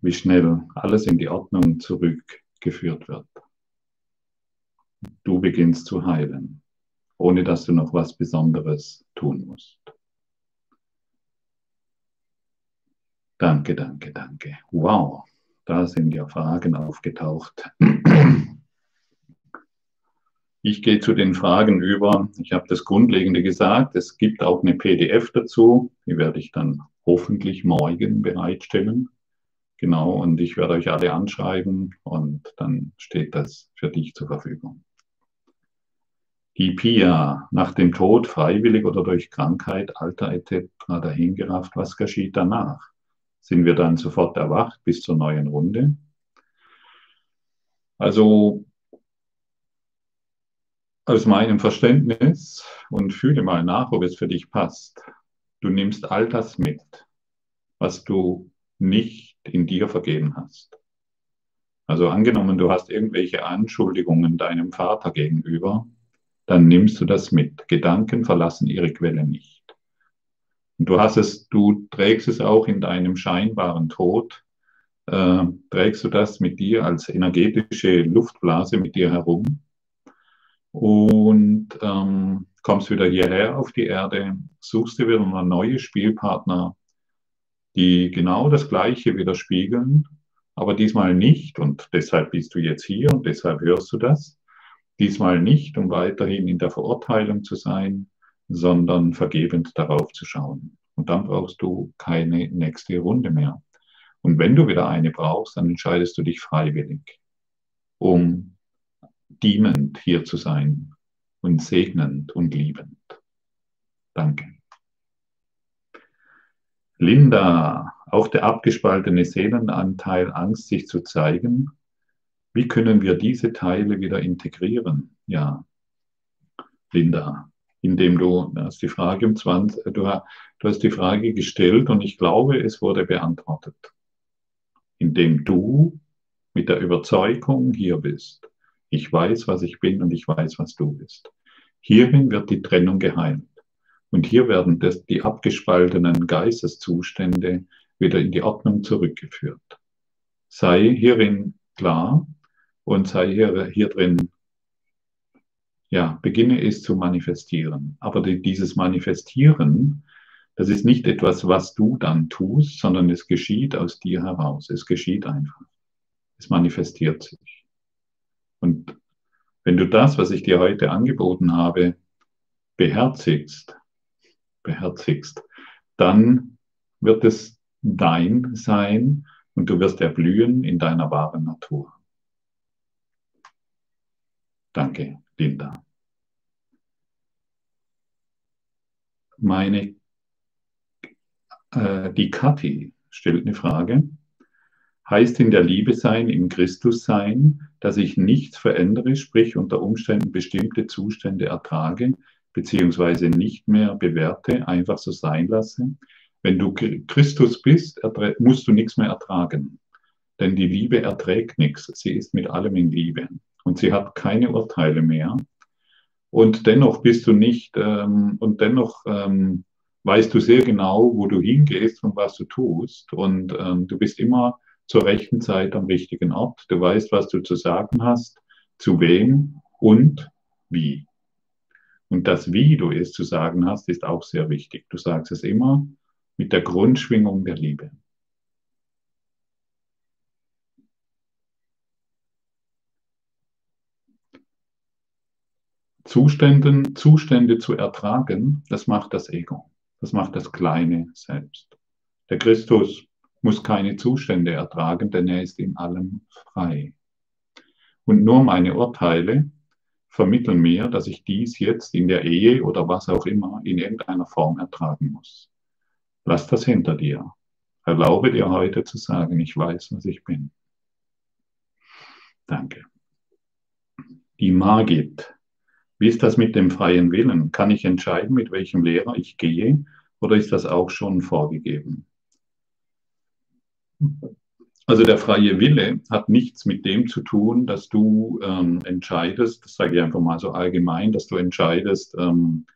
wie schnell alles in die Ordnung zurückgeführt wird. Du beginnst zu heilen, ohne dass du noch was Besonderes tun musst. Danke, danke, danke. Wow, da sind ja Fragen aufgetaucht. Ich gehe zu den Fragen über. Ich habe das Grundlegende gesagt. Es gibt auch eine PDF dazu. Die werde ich dann hoffentlich morgen bereitstellen. Genau, und ich werde euch alle anschreiben und dann steht das für dich zur Verfügung. Die Pia, nach dem Tod freiwillig oder durch Krankheit, Alter etc. dahingerafft, was geschieht danach? Sind wir dann sofort erwacht bis zur neuen Runde. Also aus meinem Verständnis und fühle mal nach, ob es für dich passt. du nimmst all das mit, was du nicht in dir vergeben hast. Also angenommen, du hast irgendwelche Anschuldigungen deinem Vater gegenüber, dann nimmst du das mit. Gedanken verlassen ihre Quelle nicht. Du hast es, du trägst es auch in deinem scheinbaren Tod, äh, trägst du das mit dir als energetische Luftblase mit dir herum? Und ähm, kommst wieder hierher auf die Erde, suchst dir wieder neue Spielpartner, die genau das Gleiche widerspiegeln, aber diesmal nicht, und deshalb bist du jetzt hier und deshalb hörst du das, diesmal nicht, um weiterhin in der Verurteilung zu sein, sondern vergebend darauf zu schauen. Und dann brauchst du keine nächste Runde mehr. Und wenn du wieder eine brauchst, dann entscheidest du dich freiwillig, um dienend hier zu sein und segnend und liebend. Danke. Linda, auch der abgespaltene Seelenanteil Angst, sich zu zeigen. Wie können wir diese Teile wieder integrieren? Ja, Linda, indem du, hast die Frage um 20, du, du hast die Frage gestellt und ich glaube, es wurde beantwortet. Indem du mit der Überzeugung hier bist. Ich weiß, was ich bin und ich weiß, was du bist. Hierin wird die Trennung geheilt. Und hier werden das, die abgespaltenen Geisteszustände wieder in die Ordnung zurückgeführt. Sei hierin klar und sei hier, hier drin, ja, beginne es zu manifestieren. Aber die, dieses Manifestieren, das ist nicht etwas, was du dann tust, sondern es geschieht aus dir heraus. Es geschieht einfach. Es manifestiert sich. Und wenn du das, was ich dir heute angeboten habe, beherzigst, beherzigst, dann wird es dein sein und du wirst erblühen in deiner wahren Natur. Danke, Linda. Meine, äh, die Kathi stellt eine Frage. Heißt in der Liebe sein, im Christus sein, dass ich nichts verändere, sprich unter Umständen bestimmte Zustände ertrage, beziehungsweise nicht mehr bewerte, einfach so sein lasse. Wenn du Christus bist, musst du nichts mehr ertragen. Denn die Liebe erträgt nichts. Sie ist mit allem in Liebe. Und sie hat keine Urteile mehr. Und dennoch bist du nicht, ähm, und dennoch ähm, weißt du sehr genau, wo du hingehst und was du tust. Und ähm, du bist immer zur rechten Zeit am richtigen Ort. Du weißt, was du zu sagen hast, zu wem und wie. Und das, wie du es zu sagen hast, ist auch sehr wichtig. Du sagst es immer mit der Grundschwingung der Liebe. Zuständen, Zustände zu ertragen, das macht das Ego. Das macht das kleine Selbst. Der Christus muss keine Zustände ertragen, denn er ist in allem frei. Und nur meine Urteile vermitteln mir, dass ich dies jetzt in der Ehe oder was auch immer in irgendeiner Form ertragen muss. Lass das hinter dir. Erlaube dir heute zu sagen, ich weiß, was ich bin. Danke. Die Magit. Wie ist das mit dem freien Willen? Kann ich entscheiden, mit welchem Lehrer ich gehe oder ist das auch schon vorgegeben? Also der freie Wille hat nichts mit dem zu tun, dass du ähm, entscheidest, das sage ich einfach mal so allgemein, dass du entscheidest, ähm,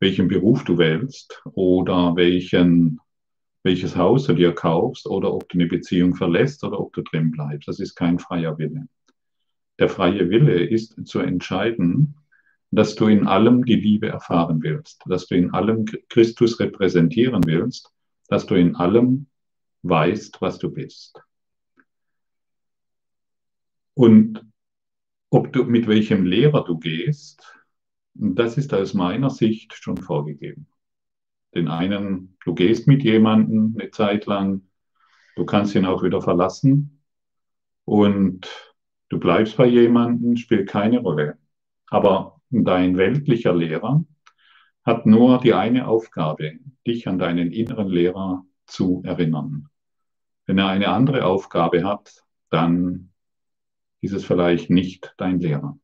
welchen Beruf du wählst oder welchen, welches Haus du dir kaufst oder ob du eine Beziehung verlässt oder ob du drin bleibst. Das ist kein freier Wille. Der freie Wille ist zu entscheiden, dass du in allem die Liebe erfahren willst, dass du in allem Christus repräsentieren willst, dass du in allem weißt, was du bist. Und ob du, mit welchem Lehrer du gehst, das ist aus meiner Sicht schon vorgegeben. Den einen, du gehst mit jemandem eine Zeit lang, du kannst ihn auch wieder verlassen und du bleibst bei jemandem, spielt keine Rolle. Aber dein weltlicher Lehrer hat nur die eine Aufgabe, dich an deinen inneren Lehrer zu erinnern. Wenn er eine andere Aufgabe hat, dann ist es vielleicht nicht dein Lehrer.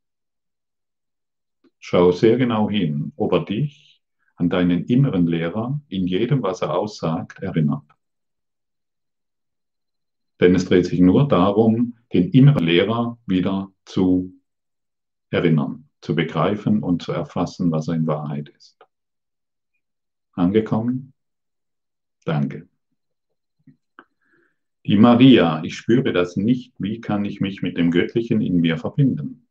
Schau sehr genau hin, ob er dich an deinen inneren Lehrer in jedem, was er aussagt, erinnert. Denn es dreht sich nur darum, den inneren Lehrer wieder zu erinnern, zu begreifen und zu erfassen, was er in Wahrheit ist. Angekommen? Danke. Die Maria, ich spüre das nicht. Wie kann ich mich mit dem Göttlichen in mir verbinden?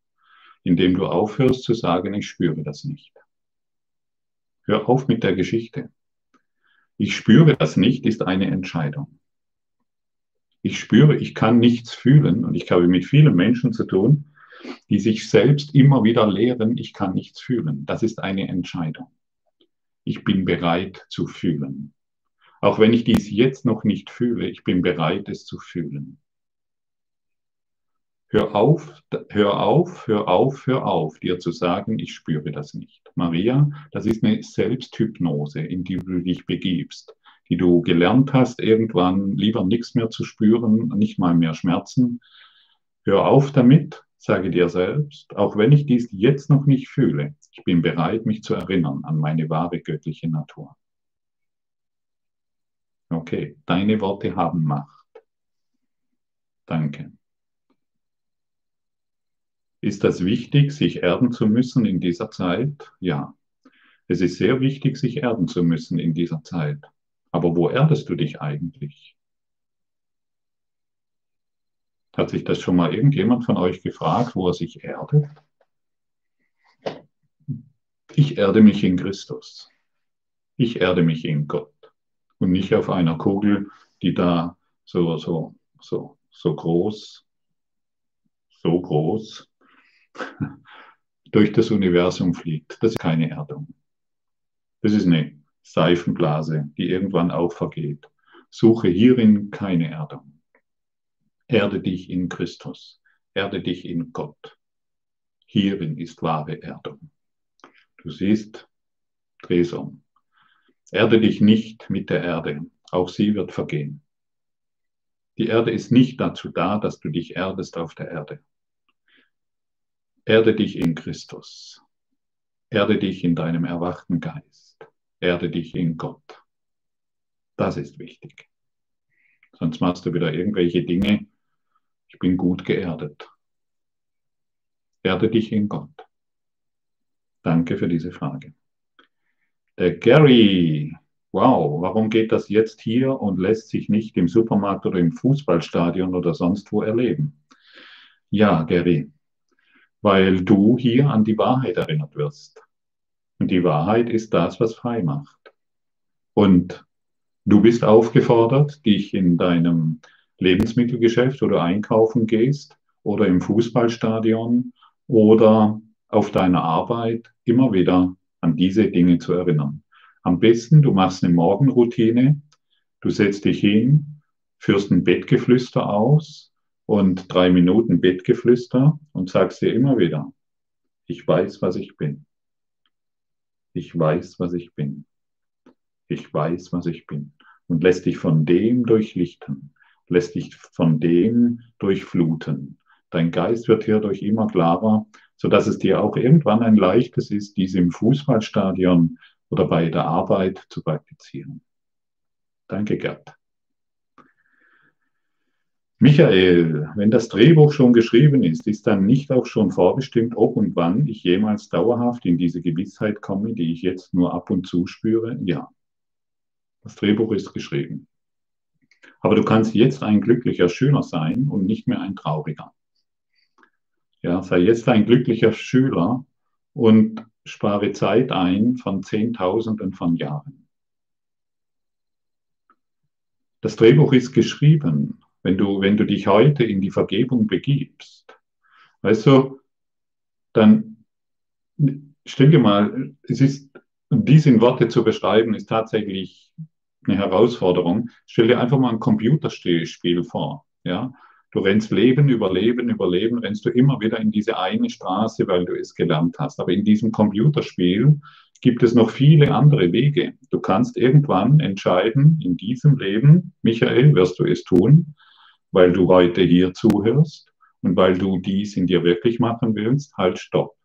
Indem du aufhörst zu sagen, ich spüre das nicht. Hör auf mit der Geschichte. Ich spüre das nicht, ist eine Entscheidung. Ich spüre, ich kann nichts fühlen und ich habe mit vielen Menschen zu tun, die sich selbst immer wieder lehren, ich kann nichts fühlen. Das ist eine Entscheidung. Ich bin bereit zu fühlen. Auch wenn ich dies jetzt noch nicht fühle, ich bin bereit, es zu fühlen. Hör auf, hör auf, hör auf, hör auf, dir zu sagen, ich spüre das nicht. Maria, das ist eine Selbsthypnose, in die du dich begibst, die du gelernt hast, irgendwann lieber nichts mehr zu spüren, nicht mal mehr Schmerzen. Hör auf damit, sage dir selbst, auch wenn ich dies jetzt noch nicht fühle, ich bin bereit, mich zu erinnern an meine wahre göttliche Natur. Okay, deine Worte haben Macht. Danke. Ist das wichtig, sich erden zu müssen in dieser Zeit? Ja. Es ist sehr wichtig, sich erden zu müssen in dieser Zeit. Aber wo erdest du dich eigentlich? Hat sich das schon mal irgendjemand von euch gefragt, wo er sich erdet? Ich erde mich in Christus. Ich erde mich in Gott und nicht auf einer Kugel, die da so, so, so, so groß, so groß <laughs> durch das Universum fliegt. Das ist keine Erdung. Das ist eine Seifenblase, die irgendwann auch vergeht. Suche hierin keine Erdung. Erde dich in Christus. Erde dich in Gott. Hierin ist wahre Erdung. Du siehst, dreh's. Erde dich nicht mit der Erde, auch sie wird vergehen. Die Erde ist nicht dazu da, dass du dich erdest auf der Erde. Erde dich in Christus. Erde dich in deinem erwachten Geist. Erde dich in Gott. Das ist wichtig. Sonst machst du wieder irgendwelche Dinge. Ich bin gut geerdet. Erde dich in Gott. Danke für diese Frage. Der Gary, wow, warum geht das jetzt hier und lässt sich nicht im Supermarkt oder im Fußballstadion oder sonst wo erleben? Ja, Gary, weil du hier an die Wahrheit erinnert wirst. Und die Wahrheit ist das, was frei macht. Und du bist aufgefordert, dich in deinem Lebensmittelgeschäft oder einkaufen gehst oder im Fußballstadion oder auf deiner Arbeit immer wieder an diese Dinge zu erinnern. Am besten, du machst eine Morgenroutine, du setzt dich hin, führst ein Bettgeflüster aus und drei Minuten Bettgeflüster und sagst dir immer wieder, ich weiß, was ich bin. Ich weiß, was ich bin. Ich weiß, was ich bin. Und lässt dich von dem durchlichten, lässt dich von dem durchfluten. Dein Geist wird hierdurch immer klarer sodass es dir auch irgendwann ein leichtes ist, dies im Fußballstadion oder bei der Arbeit zu praktizieren. Danke, Gerd. Michael, wenn das Drehbuch schon geschrieben ist, ist dann nicht auch schon vorbestimmt, ob und wann ich jemals dauerhaft in diese Gewissheit komme, die ich jetzt nur ab und zu spüre? Ja. Das Drehbuch ist geschrieben. Aber du kannst jetzt ein glücklicher Schüler sein und nicht mehr ein trauriger. Ja, sei jetzt ein glücklicher Schüler und spare Zeit ein von Zehntausenden von Jahren. Das Drehbuch ist geschrieben, wenn du, wenn du dich heute in die Vergebung begibst. Weißt du, dann stell dir mal, es ist, dies in Worte zu beschreiben, ist tatsächlich eine Herausforderung. Stell dir einfach mal ein Computerspiel vor. Ja? Du rennst Leben über Leben über Leben, rennst du immer wieder in diese eine Straße, weil du es gelernt hast. Aber in diesem Computerspiel gibt es noch viele andere Wege. Du kannst irgendwann entscheiden, in diesem Leben, Michael, wirst du es tun, weil du heute hier zuhörst und weil du dies in dir wirklich machen willst, halt stopp.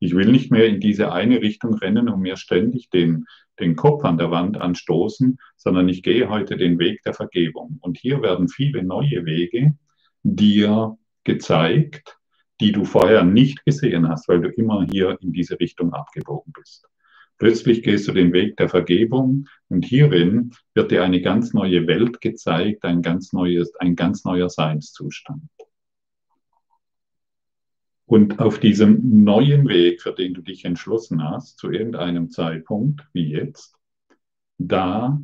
Ich will nicht mehr in diese eine Richtung rennen und mir ständig den, den Kopf an der Wand anstoßen, sondern ich gehe heute den Weg der Vergebung. Und hier werden viele neue Wege dir gezeigt, die du vorher nicht gesehen hast, weil du immer hier in diese Richtung abgebogen bist. Plötzlich gehst du den Weg der Vergebung und hierin wird dir eine ganz neue Welt gezeigt, ein ganz, neues, ein ganz neuer Seinszustand. Und auf diesem neuen Weg, für den du dich entschlossen hast, zu irgendeinem Zeitpunkt, wie jetzt, da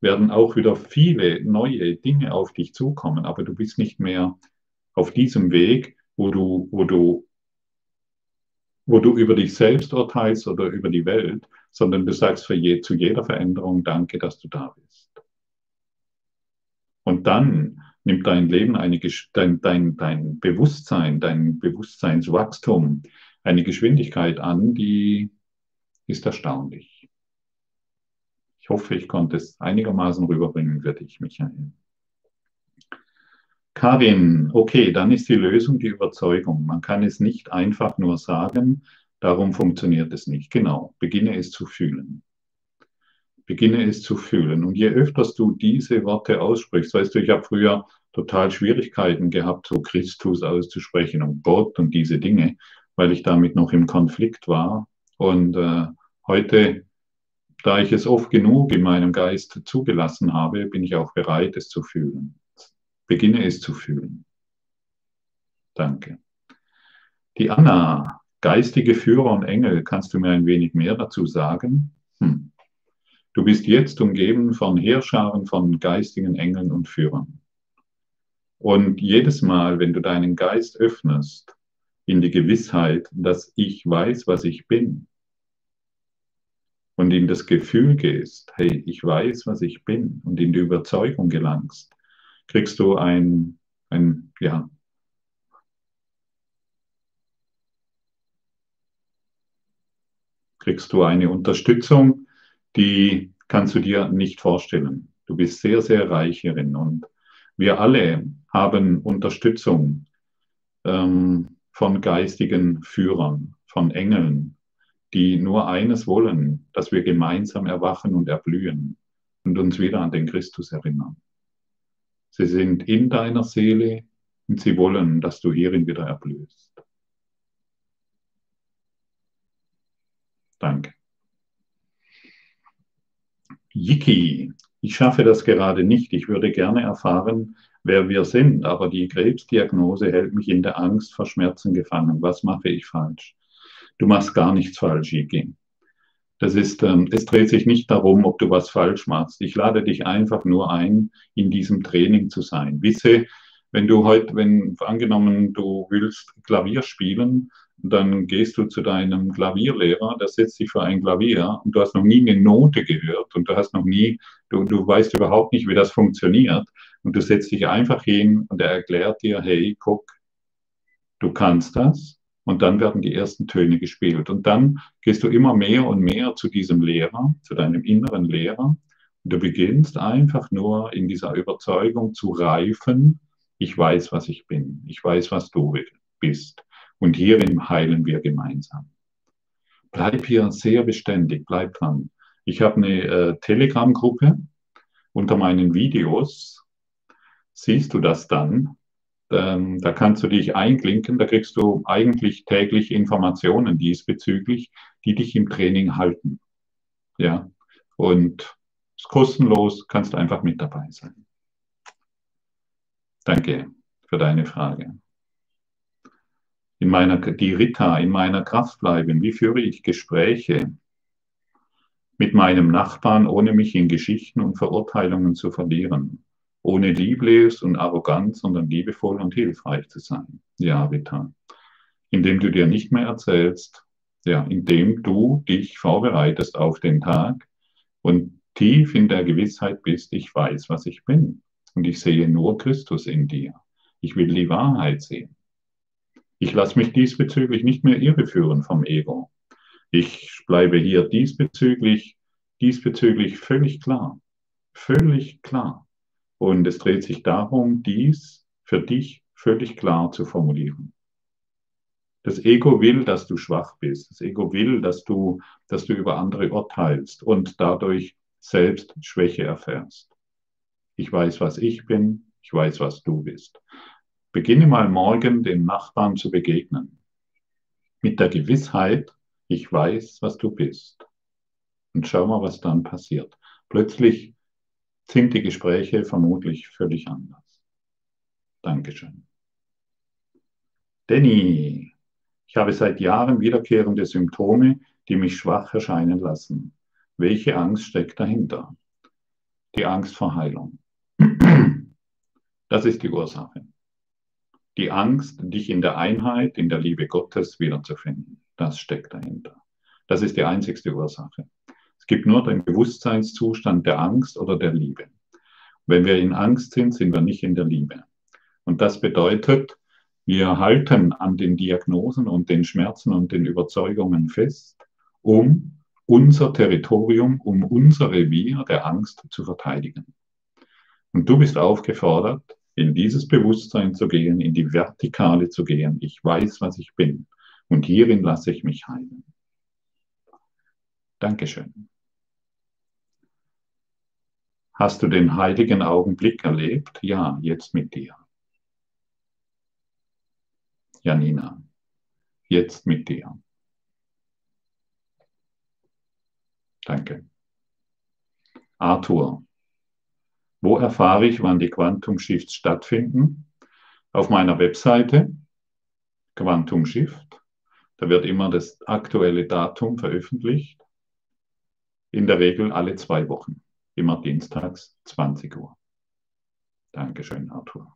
werden auch wieder viele neue Dinge auf dich zukommen, aber du bist nicht mehr auf diesem Weg, wo du, wo du, wo du über dich selbst urteilst oder über die Welt, sondern du sagst für je, zu jeder Veränderung Danke, dass du da bist. Und dann nimmt dein Leben eine, dein, dein, dein Bewusstsein, dein Bewusstseinswachstum eine Geschwindigkeit an, die ist erstaunlich. Ich hoffe, ich konnte es einigermaßen rüberbringen für dich, Michael. Karin, okay, dann ist die Lösung die Überzeugung. Man kann es nicht einfach nur sagen, darum funktioniert es nicht. Genau, beginne es zu fühlen. Beginne es zu fühlen. Und je öfters du diese Worte aussprichst, weißt du, ich habe früher total Schwierigkeiten gehabt, so Christus auszusprechen und Gott und diese Dinge, weil ich damit noch im Konflikt war. Und äh, heute, da ich es oft genug in meinem Geist zugelassen habe, bin ich auch bereit, es zu fühlen. Beginne es zu fühlen. Danke. Die Anna, geistige Führer und Engel, kannst du mir ein wenig mehr dazu sagen? Hm. Du bist jetzt umgeben von Heerscharen von geistigen Engeln und Führern. Und jedes Mal, wenn du deinen Geist öffnest in die Gewissheit, dass ich weiß, was ich bin, und in das Gefühl gehst, hey, ich weiß, was ich bin, und in die Überzeugung gelangst, kriegst du ein, ein ja, kriegst du eine Unterstützung, die kannst du dir nicht vorstellen. Du bist sehr, sehr reich hierin und wir alle haben Unterstützung ähm, von geistigen Führern, von Engeln, die nur eines wollen, dass wir gemeinsam erwachen und erblühen und uns wieder an den Christus erinnern. Sie sind in deiner Seele und sie wollen, dass du hierin wieder erblühst. Danke. Yiki, ich schaffe das gerade nicht. Ich würde gerne erfahren, wer wir sind, aber die Krebsdiagnose hält mich in der Angst vor Schmerzen gefangen. Was mache ich falsch? Du machst gar nichts falsch, Yiki. Das ist, ähm, es dreht sich nicht darum, ob du was falsch machst. Ich lade dich einfach nur ein, in diesem Training zu sein. Wisse, wenn du heute, wenn angenommen du willst Klavier spielen, dann gehst du zu deinem Klavierlehrer, der setzt dich für ein Klavier und du hast noch nie eine Note gehört und du hast noch nie, du, du weißt überhaupt nicht, wie das funktioniert und du setzt dich einfach hin und er erklärt dir, hey, guck, du kannst das, und dann werden die ersten Töne gespielt. Und dann gehst du immer mehr und mehr zu diesem Lehrer, zu deinem inneren Lehrer. Und du beginnst einfach nur in dieser Überzeugung zu reifen, ich weiß, was ich bin. Ich weiß, was du bist. Und hierin heilen wir gemeinsam. Bleib hier sehr beständig, bleib dran. Ich habe eine äh, Telegram-Gruppe unter meinen Videos. Siehst du das dann? Ähm, da kannst du dich einklinken, da kriegst du eigentlich täglich Informationen diesbezüglich, die dich im Training halten. Ja, und ist kostenlos, kannst einfach mit dabei sein. Danke für deine Frage. In meiner, die Rita, in meiner Kraft bleiben. Wie führe ich Gespräche mit meinem Nachbarn, ohne mich in Geschichten und Verurteilungen zu verlieren? ohne lieblos und arrogant, sondern liebevoll und hilfreich zu sein. Ja, Vita. Indem du dir nicht mehr erzählst, ja, indem du dich vorbereitest auf den Tag und tief in der Gewissheit bist, ich weiß, was ich bin. Und ich sehe nur Christus in dir. Ich will die Wahrheit sehen. Ich lasse mich diesbezüglich nicht mehr irreführen vom Ego. Ich bleibe hier diesbezüglich, diesbezüglich völlig klar. Völlig klar. Und es dreht sich darum, dies für dich völlig klar zu formulieren. Das Ego will, dass du schwach bist. Das Ego will, dass du, dass du über andere urteilst und dadurch selbst Schwäche erfährst. Ich weiß, was ich bin. Ich weiß, was du bist. Beginne mal morgen dem Nachbarn zu begegnen. Mit der Gewissheit, ich weiß, was du bist. Und schau mal, was dann passiert. Plötzlich sind die Gespräche vermutlich völlig anders. Dankeschön. Danny, ich habe seit Jahren wiederkehrende Symptome, die mich schwach erscheinen lassen. Welche Angst steckt dahinter? Die Angst vor Heilung. Das ist die Ursache. Die Angst, dich in der Einheit, in der Liebe Gottes wiederzufinden. Das steckt dahinter. Das ist die einzigste Ursache. Es gibt nur den Bewusstseinszustand der Angst oder der Liebe. Wenn wir in Angst sind, sind wir nicht in der Liebe. Und das bedeutet, wir halten an den Diagnosen und den Schmerzen und den Überzeugungen fest, um unser Territorium, um unser Revier der Angst zu verteidigen. Und du bist aufgefordert, in dieses Bewusstsein zu gehen, in die Vertikale zu gehen. Ich weiß, was ich bin. Und hierin lasse ich mich heilen. Dankeschön. Hast du den heiligen Augenblick erlebt? Ja, jetzt mit dir. Janina, jetzt mit dir. Danke. Arthur, wo erfahre ich, wann die Quantum Shifts stattfinden? Auf meiner Webseite Quantum Shift. Da wird immer das aktuelle Datum veröffentlicht. In der Regel alle zwei Wochen. Immer dienstags 20 Uhr. Dankeschön, Arthur.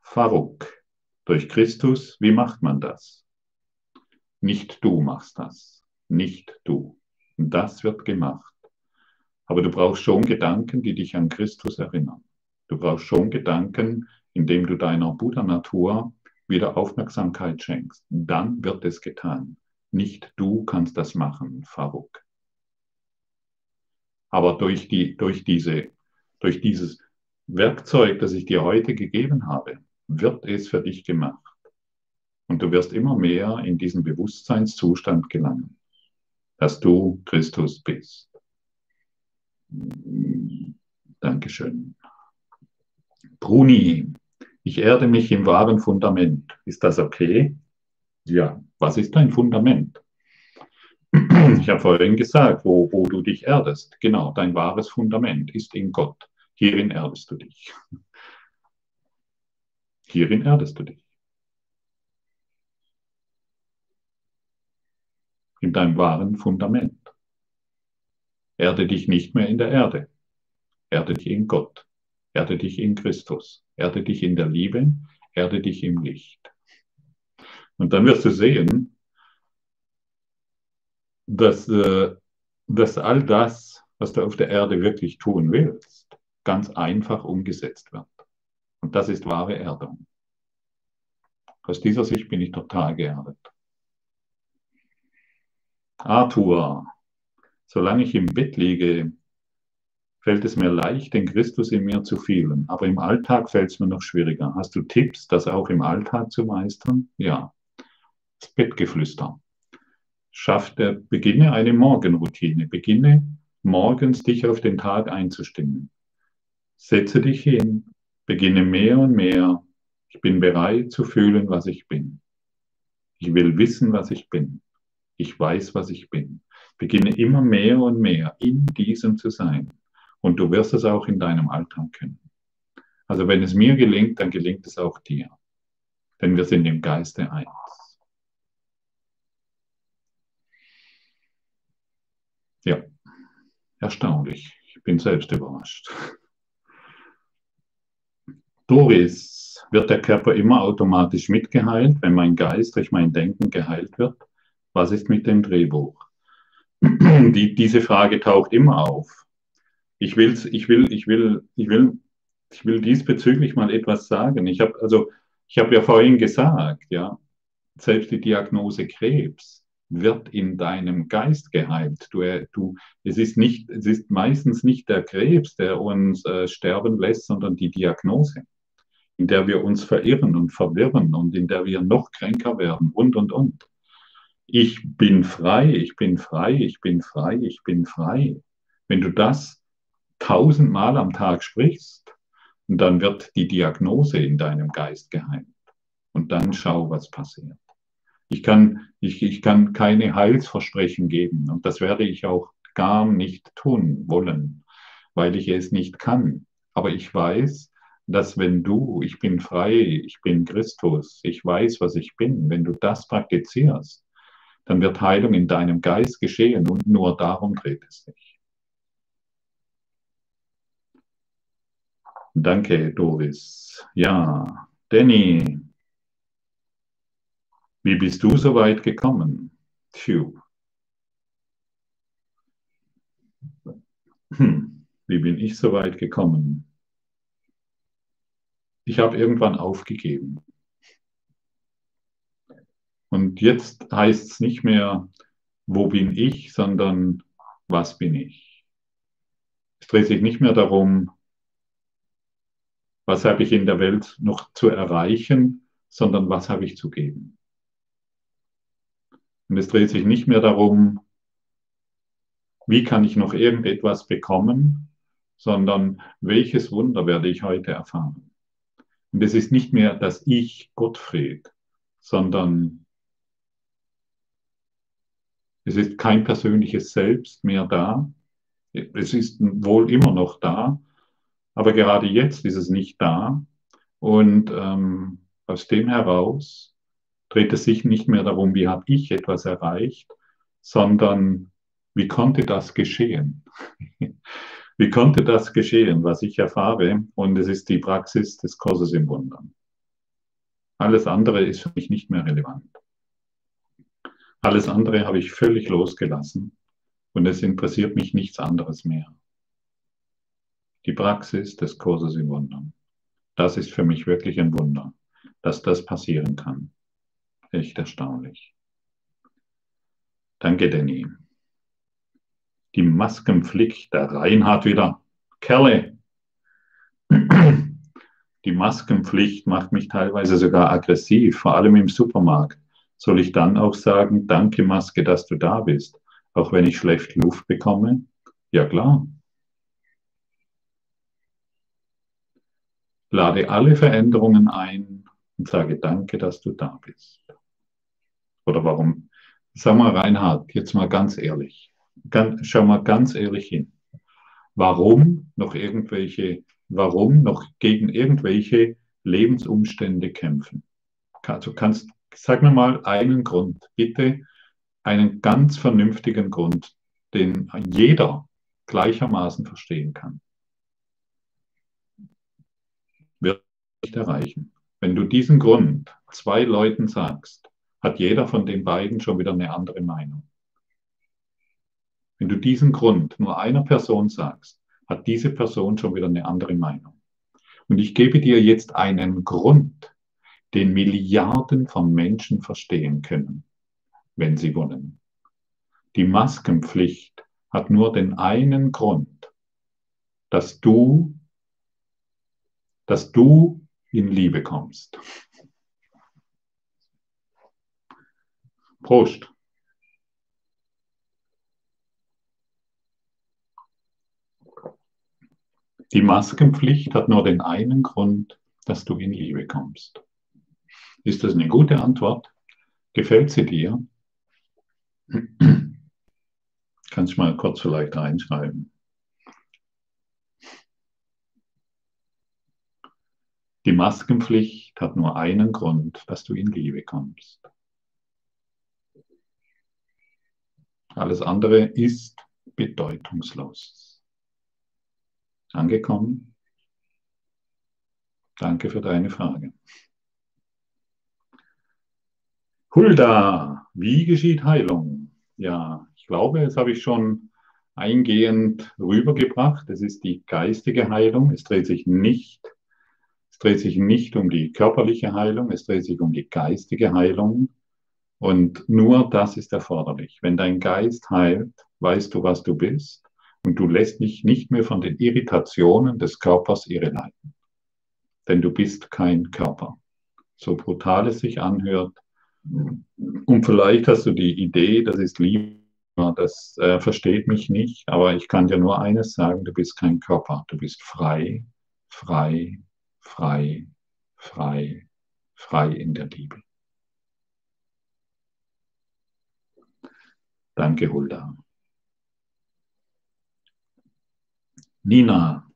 Faruk. Durch Christus, wie macht man das? Nicht du machst das, nicht du. Das wird gemacht. Aber du brauchst schon Gedanken, die dich an Christus erinnern. Du brauchst schon Gedanken, indem du deiner Buddha-Natur wieder Aufmerksamkeit schenkst. Dann wird es getan. Nicht du kannst das machen, Faruk. Aber durch, die, durch, diese, durch dieses Werkzeug, das ich dir heute gegeben habe, wird es für dich gemacht. Und du wirst immer mehr in diesen Bewusstseinszustand gelangen, dass du Christus bist. Dankeschön. Bruni, ich erde mich im wahren Fundament. Ist das okay? Ja, was ist dein Fundament? <clears throat> Ich habe vorhin gesagt, wo, wo du dich erdest. Genau, dein wahres Fundament ist in Gott. Hierin erdest du dich. Hierin erdest du dich. In deinem wahren Fundament. Erde dich nicht mehr in der Erde. Erde dich in Gott. Erde dich in Christus. Erde dich in der Liebe. Erde dich im Licht. Und dann wirst du sehen, dass, äh, dass all das, was du auf der Erde wirklich tun willst, ganz einfach umgesetzt wird. Und das ist wahre Erdung. Aus dieser Sicht bin ich total geerdet. Arthur, solange ich im Bett liege, fällt es mir leicht, den Christus in mir zu fühlen. Aber im Alltag fällt es mir noch schwieriger. Hast du Tipps, das auch im Alltag zu meistern? Ja. Das Bettgeflüster. Schaff der, beginne eine Morgenroutine. Beginne morgens dich auf den Tag einzustimmen. Setze dich hin, beginne mehr und mehr. Ich bin bereit zu fühlen, was ich bin. Ich will wissen, was ich bin. Ich weiß, was ich bin. Beginne immer mehr und mehr in diesem zu sein. Und du wirst es auch in deinem Alltag können. Also wenn es mir gelingt, dann gelingt es auch dir. Denn wir sind im Geiste eins. Ja, erstaunlich. Ich bin selbst überrascht. Doris, wird der Körper immer automatisch mitgeheilt, wenn mein Geist durch mein Denken geheilt wird? Was ist mit dem Drehbuch? Die, diese Frage taucht immer auf. Ich, will's, ich, will, ich, will, ich, will, ich will diesbezüglich mal etwas sagen. Ich habe also, ich ja vorhin gesagt, ja, selbst die Diagnose Krebs wird in deinem Geist geheilt. Du, du, es, ist nicht, es ist meistens nicht der Krebs, der uns äh, sterben lässt, sondern die Diagnose. in der wir uns verirren und verwirren und in der wir noch kränker werden und, und, und. Ich bin frei, ich bin frei, ich bin frei, ich bin frei. Wenn du das tausendmal am Tag sprichst, dann wird die Diagnose in deinem Geist geheilt. Und dann schau, was passiert. Ich kann, ich, ich kann keine Heilsversprechen geben und das werde ich auch gar nicht tun wollen, weil ich es nicht kann. Aber ich weiß, dass wenn du, ich bin frei, ich bin Christus, ich weiß, was ich bin, wenn du das praktizierst, dann wird Heilung in deinem Geist geschehen und nur darum dreht es sich. Danke, Doris. Ja, Danny, wie bist du so weit gekommen? Phew. Hm, wie bin ich so weit gekommen? Ich habe irgendwann aufgegeben. Und jetzt heißt es nicht mehr, wo bin ich, sondern was bin ich. Es dreht sich nicht mehr darum, was habe ich in der Welt noch zu erreichen, sondern was habe ich zu geben. Und es dreht sich nicht mehr darum, wie kann ich noch irgendetwas bekommen, sondern welches Wunder werde ich heute erfahren. Und es ist nicht mehr das Ich Gottfried, sondern es ist kein persönliches Selbst mehr da. Es ist wohl immer noch da, aber gerade jetzt ist es nicht da. Und ähm, aus dem heraus dreht es sich nicht mehr darum, wie habe ich etwas erreicht, sondern wie konnte das geschehen? <laughs> wie konnte das geschehen, was ich erfahre? Und es ist die Praxis des Kurses im Wundern. Alles andere ist für mich nicht mehr relevant. Alles andere habe ich völlig losgelassen und es interessiert mich nichts anderes mehr. Die Praxis des Kurses im Wundern. Das ist für mich wirklich ein Wunder, dass das passieren kann. Echt erstaunlich. Danke, Danny. Die Maskenpflicht, der Reinhard wieder. Kerle. Die Maskenpflicht macht mich teilweise sogar aggressiv, vor allem im Supermarkt. Soll ich dann auch sagen, danke Maske, dass du da bist, auch wenn ich schlecht Luft bekomme? Ja klar. Lade alle Veränderungen ein und sage danke, dass du da bist. Oder warum? Sag mal, Reinhard, jetzt mal ganz ehrlich. Schau mal ganz ehrlich hin. Warum noch irgendwelche, warum noch gegen irgendwelche Lebensumstände kämpfen? Also kannst, sag mir mal einen Grund, bitte einen ganz vernünftigen Grund, den jeder gleichermaßen verstehen kann. Wird nicht erreichen. Wenn du diesen Grund zwei Leuten sagst, hat jeder von den beiden schon wieder eine andere Meinung. Wenn du diesen Grund nur einer Person sagst, hat diese Person schon wieder eine andere Meinung. Und ich gebe dir jetzt einen Grund, den Milliarden von Menschen verstehen können, wenn sie wollen. Die Maskenpflicht hat nur den einen Grund, dass du, dass du in Liebe kommst. Prost. Die Maskenpflicht hat nur den einen Grund, dass du in Liebe kommst. Ist das eine gute Antwort? Gefällt sie dir? <clears throat> Kannst du mal kurz vielleicht reinschreiben. Die Maskenpflicht hat nur einen Grund, dass du in Liebe kommst. Alles andere ist bedeutungslos. Angekommen? Danke für deine Frage. Hulda, wie geschieht Heilung? Ja, ich glaube, das habe ich schon eingehend rübergebracht. Es ist die geistige Heilung. Es dreht sich nicht, es dreht sich nicht um die körperliche Heilung, es dreht sich um die geistige Heilung. Und nur das ist erforderlich. Wenn dein Geist heilt, weißt du, was du bist und du lässt dich nicht mehr von den Irritationen des Körpers irreleiten. denn du bist kein Körper. So brutal es sich anhört. Und vielleicht hast du die Idee, das ist Liebe, das äh, versteht mich nicht, aber ich kann dir nur eines sagen, du bist kein Körper, du bist frei, frei, frei, frei, frei in der Liebe. Danke, Hulda. Nina,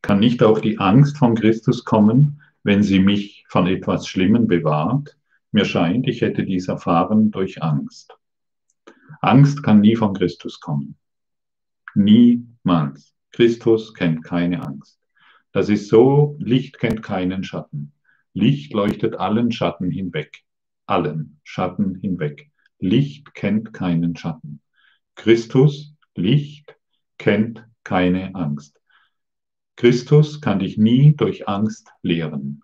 kann nicht auch die Angst von Christus kommen, wenn sie mich von etwas Schlimmem bewahrt? Mir scheint, ich hätte dies erfahren durch Angst. Angst kann nie von Christus kommen. Niemals. Christus kennt keine Angst. Das ist so, Licht kennt keinen Schatten. Licht leuchtet allen Schatten hinweg. Allen Schatten hinweg. Licht kennt keinen Schatten. Christus, Licht, kennt keine Angst. Christus kann dich nie durch Angst lehren.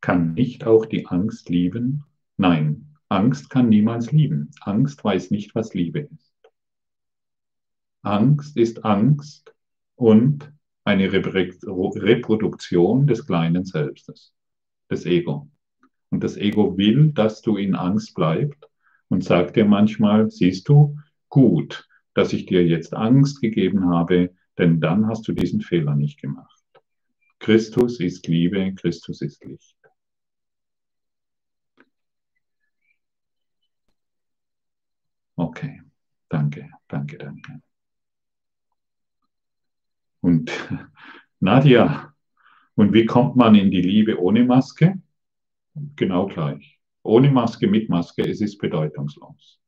Kann nicht auch die Angst lieben? Nein, Angst kann niemals lieben. Angst weiß nicht, was Liebe ist. Angst ist Angst und eine Reproduktion des kleinen Selbstes, des Ego. Und das Ego will, dass du in Angst bleibst und sagt dir manchmal, siehst du, gut, dass ich dir jetzt Angst gegeben habe, denn dann hast du diesen Fehler nicht gemacht. Christus ist Liebe, Christus ist Licht. Okay, danke, danke, danke. Und <laughs> Nadja, und wie kommt man in die Liebe ohne Maske? Genau gleich. Ohne Maske, mit Maske, es ist bedeutungslos.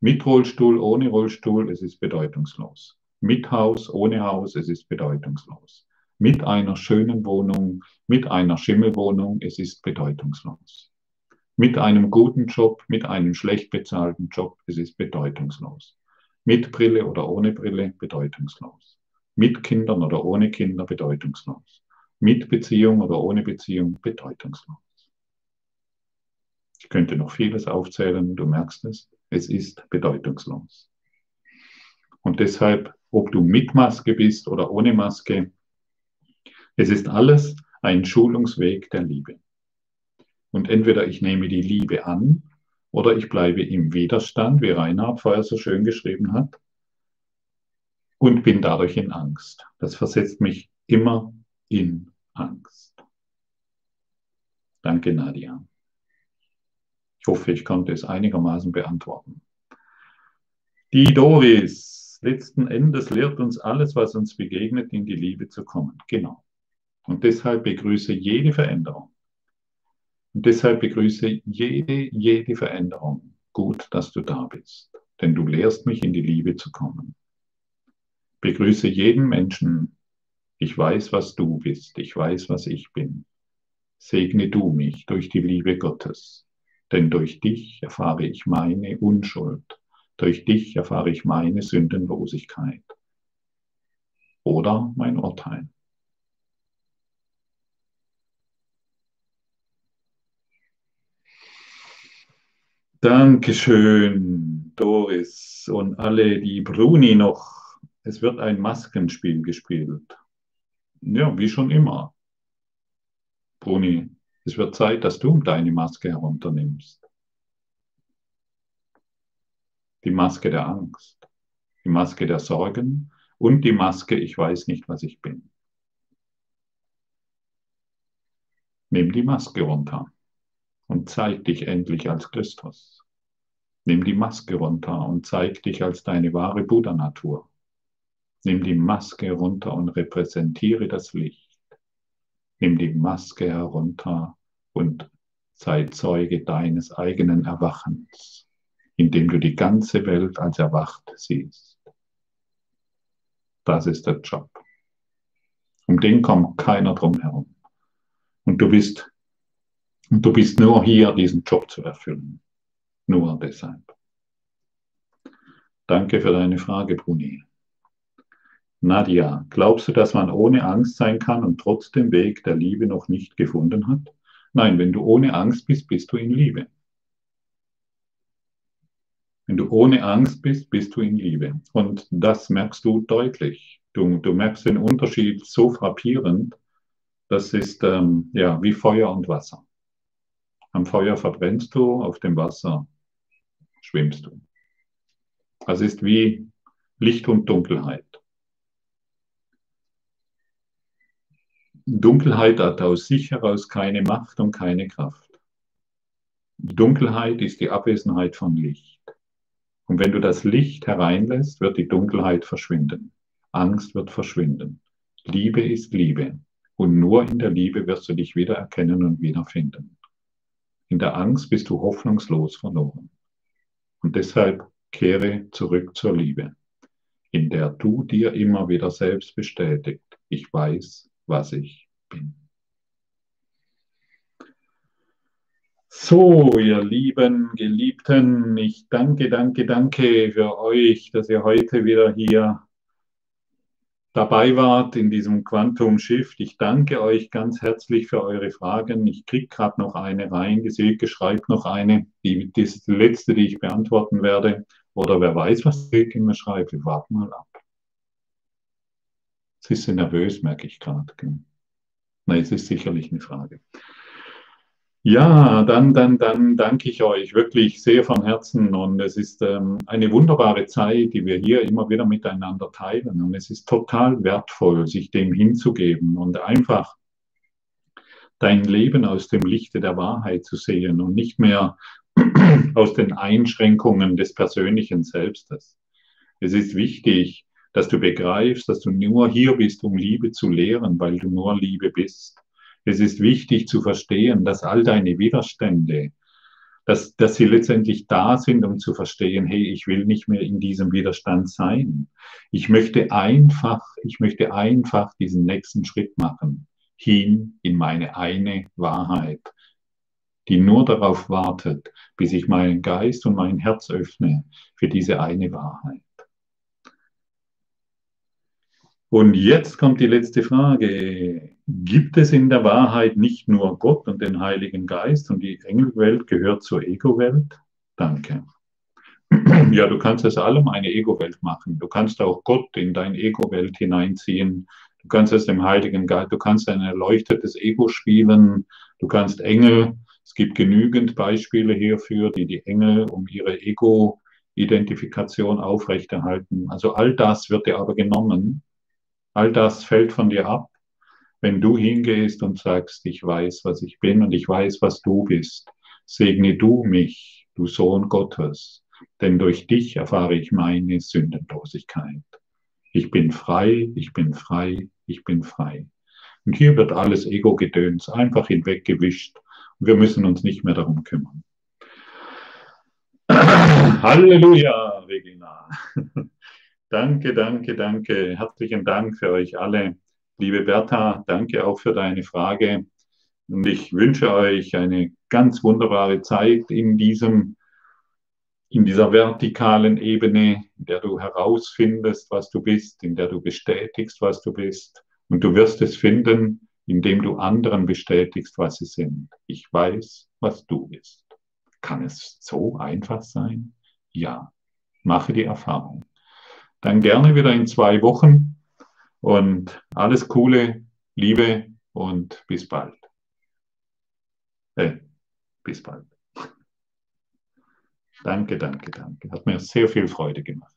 Mit Rollstuhl, ohne Rollstuhl, es ist bedeutungslos. Mit Haus, ohne Haus, es ist bedeutungslos. Mit einer schönen Wohnung, mit einer Schimmelwohnung, es ist bedeutungslos. Mit einem guten Job, mit einem schlecht bezahlten Job, es ist bedeutungslos. Mit Brille oder ohne Brille, bedeutungslos. Mit Kindern oder ohne Kinder, bedeutungslos. Mit Beziehung oder ohne Beziehung, bedeutungslos. Ich könnte noch vieles aufzählen, du merkst es, es ist bedeutungslos. Und deshalb, ob du mit Maske bist oder ohne Maske, es ist alles ein Schulungsweg der Liebe. Und entweder ich nehme die Liebe an oder ich bleibe im Widerstand, wie Reinhard vorher so schön geschrieben hat, und bin dadurch in Angst. Das versetzt mich immer in Angst. Danke, Nadia. Ich hoffe, ich konnte es einigermaßen beantworten. Die Doris, letzten Endes lehrt uns alles, was uns begegnet, in die Liebe zu kommen. Genau. Und deshalb begrüße jede Veränderung. Und deshalb begrüße jede, jede Veränderung. Gut, dass du da bist. Denn du lehrst mich, in die Liebe zu kommen. Begrüße jeden Menschen. Ich weiß, was du bist. Ich weiß, was ich bin. Segne du mich durch die Liebe Gottes denn durch dich erfahre ich meine Unschuld, durch dich erfahre ich meine Sündenlosigkeit oder mein Urteil. Dankeschön, Doris und alle, die Bruni noch. Es wird ein Maskenspiel gespielt. Ja, wie schon immer. Bruni, es wird Zeit, dass du deine Maske herunternimmst. Die Maske der Angst, die Maske der Sorgen und die Maske, ich weiß nicht, was ich bin. Nimm die Maske runter und zeig dich endlich als Christus. Nimm die Maske runter und zeig dich als deine wahre Buddha-Natur. Nimm die Maske runter und repräsentiere das Licht. Nimm die Maske herunter und sei Zeuge deines eigenen Erwachens, indem du die ganze Welt als erwacht siehst. Das ist der Job. Um den kommt keiner drum herum. Und du bist, und du bist nur hier, diesen Job zu erfüllen. Nur deshalb. Danke für deine Frage, Bruni. Nadia, glaubst du, dass man ohne Angst sein kann und trotzdem Weg der Liebe noch nicht gefunden hat? Nein, wenn du ohne Angst bist, bist du in Liebe. Wenn du ohne Angst bist, bist du in Liebe. Und das merkst du deutlich. Du, du merkst den Unterschied so frappierend. Das ist ähm, ja wie Feuer und Wasser. Am Feuer verbrennst du, auf dem Wasser schwimmst du. Das ist wie Licht und Dunkelheit. Dunkelheit hat aus sich heraus keine Macht und keine Kraft. Dunkelheit ist die Abwesenheit von Licht. Und wenn du das Licht hereinlässt, wird die Dunkelheit verschwinden. Angst wird verschwinden. Liebe ist Liebe. Und nur in der Liebe wirst du dich wieder erkennen und wiederfinden. In der Angst bist du hoffnungslos verloren. Und deshalb kehre zurück zur Liebe, in der du dir immer wieder selbst bestätigt, ich weiß, was ich bin. So, ihr lieben Geliebten, ich danke, danke, danke für euch, dass ihr heute wieder hier dabei wart in diesem Quantum Shift. Ich danke euch ganz herzlich für eure Fragen. Ich kriege gerade noch eine rein. Die Silke schreibt noch eine. Die, das ist die letzte, die ich beantworten werde. Oder wer weiß, was Silke mir schreibt. Wir warten mal ab. Sie ist nervös, merke ich gerade. Nein, es ist sicherlich eine Frage. Ja, dann, dann, dann danke ich euch wirklich sehr von Herzen und es ist ähm, eine wunderbare Zeit, die wir hier immer wieder miteinander teilen und es ist total wertvoll, sich dem hinzugeben und einfach dein Leben aus dem Lichte der Wahrheit zu sehen und nicht mehr <clears throat> aus den Einschränkungen des persönlichen Selbstes. Es ist wichtig, dass du begreifst, dass du nur hier bist, um Liebe zu lehren, weil du nur Liebe bist. Es ist wichtig zu verstehen, dass all deine Widerstände, dass, dass sie letztendlich da sind, um zu verstehen, hey, ich will nicht mehr in diesem Widerstand sein. Ich möchte einfach, ich möchte einfach diesen nächsten Schritt machen, hin in meine eine Wahrheit, die nur darauf wartet, bis ich meinen Geist und mein Herz öffne für diese eine Wahrheit. Und jetzt kommt die letzte Frage. Gibt es in der Wahrheit nicht nur Gott und den Heiligen Geist und die Engelwelt gehört zur Ego-Welt? Danke. <clears throat> Ja, du kannst aus allem eine Ego-Welt machen. Du kannst auch Gott in deine Ego-Welt hineinziehen. Du kannst es dem Heiligen Geist, du kannst ein erleuchtetes Ego spielen. Du kannst Engel. Es gibt genügend Beispiele hierfür, die die Engel um ihre Ego-Identifikation aufrechterhalten. Also all das wird dir aber genommen All das fällt von dir ab, wenn du hingehst und sagst, ich weiß, was ich bin und ich weiß, was du bist. Segne du mich, du Sohn Gottes, denn durch dich erfahre ich meine Sündenlosigkeit. Ich bin frei, ich bin frei, ich bin frei. Und hier wird alles Ego-Gedöns einfach hinweggewischt und wir müssen uns nicht mehr darum kümmern. <clears throat> Halleluja, Regina. <laughs> Danke, danke, danke. Herzlichen Dank für euch alle. Liebe Bertha, danke auch für deine Frage. Und ich wünsche euch eine ganz wunderbare Zeit in diesem, in dieser vertikalen Ebene, in der du herausfindest, was du bist, in der du bestätigst, was du bist. Und du wirst es finden, indem du anderen bestätigst, was sie sind. Ich weiß, was du bist. Kann es so einfach sein? Ja. Mache die Erfahrung. Dann gerne wieder in zwei Wochen und alles Coole, Liebe und bis bald. Äh, bis bald. <laughs> Danke, danke, danke. Hat mir sehr viel Freude gemacht.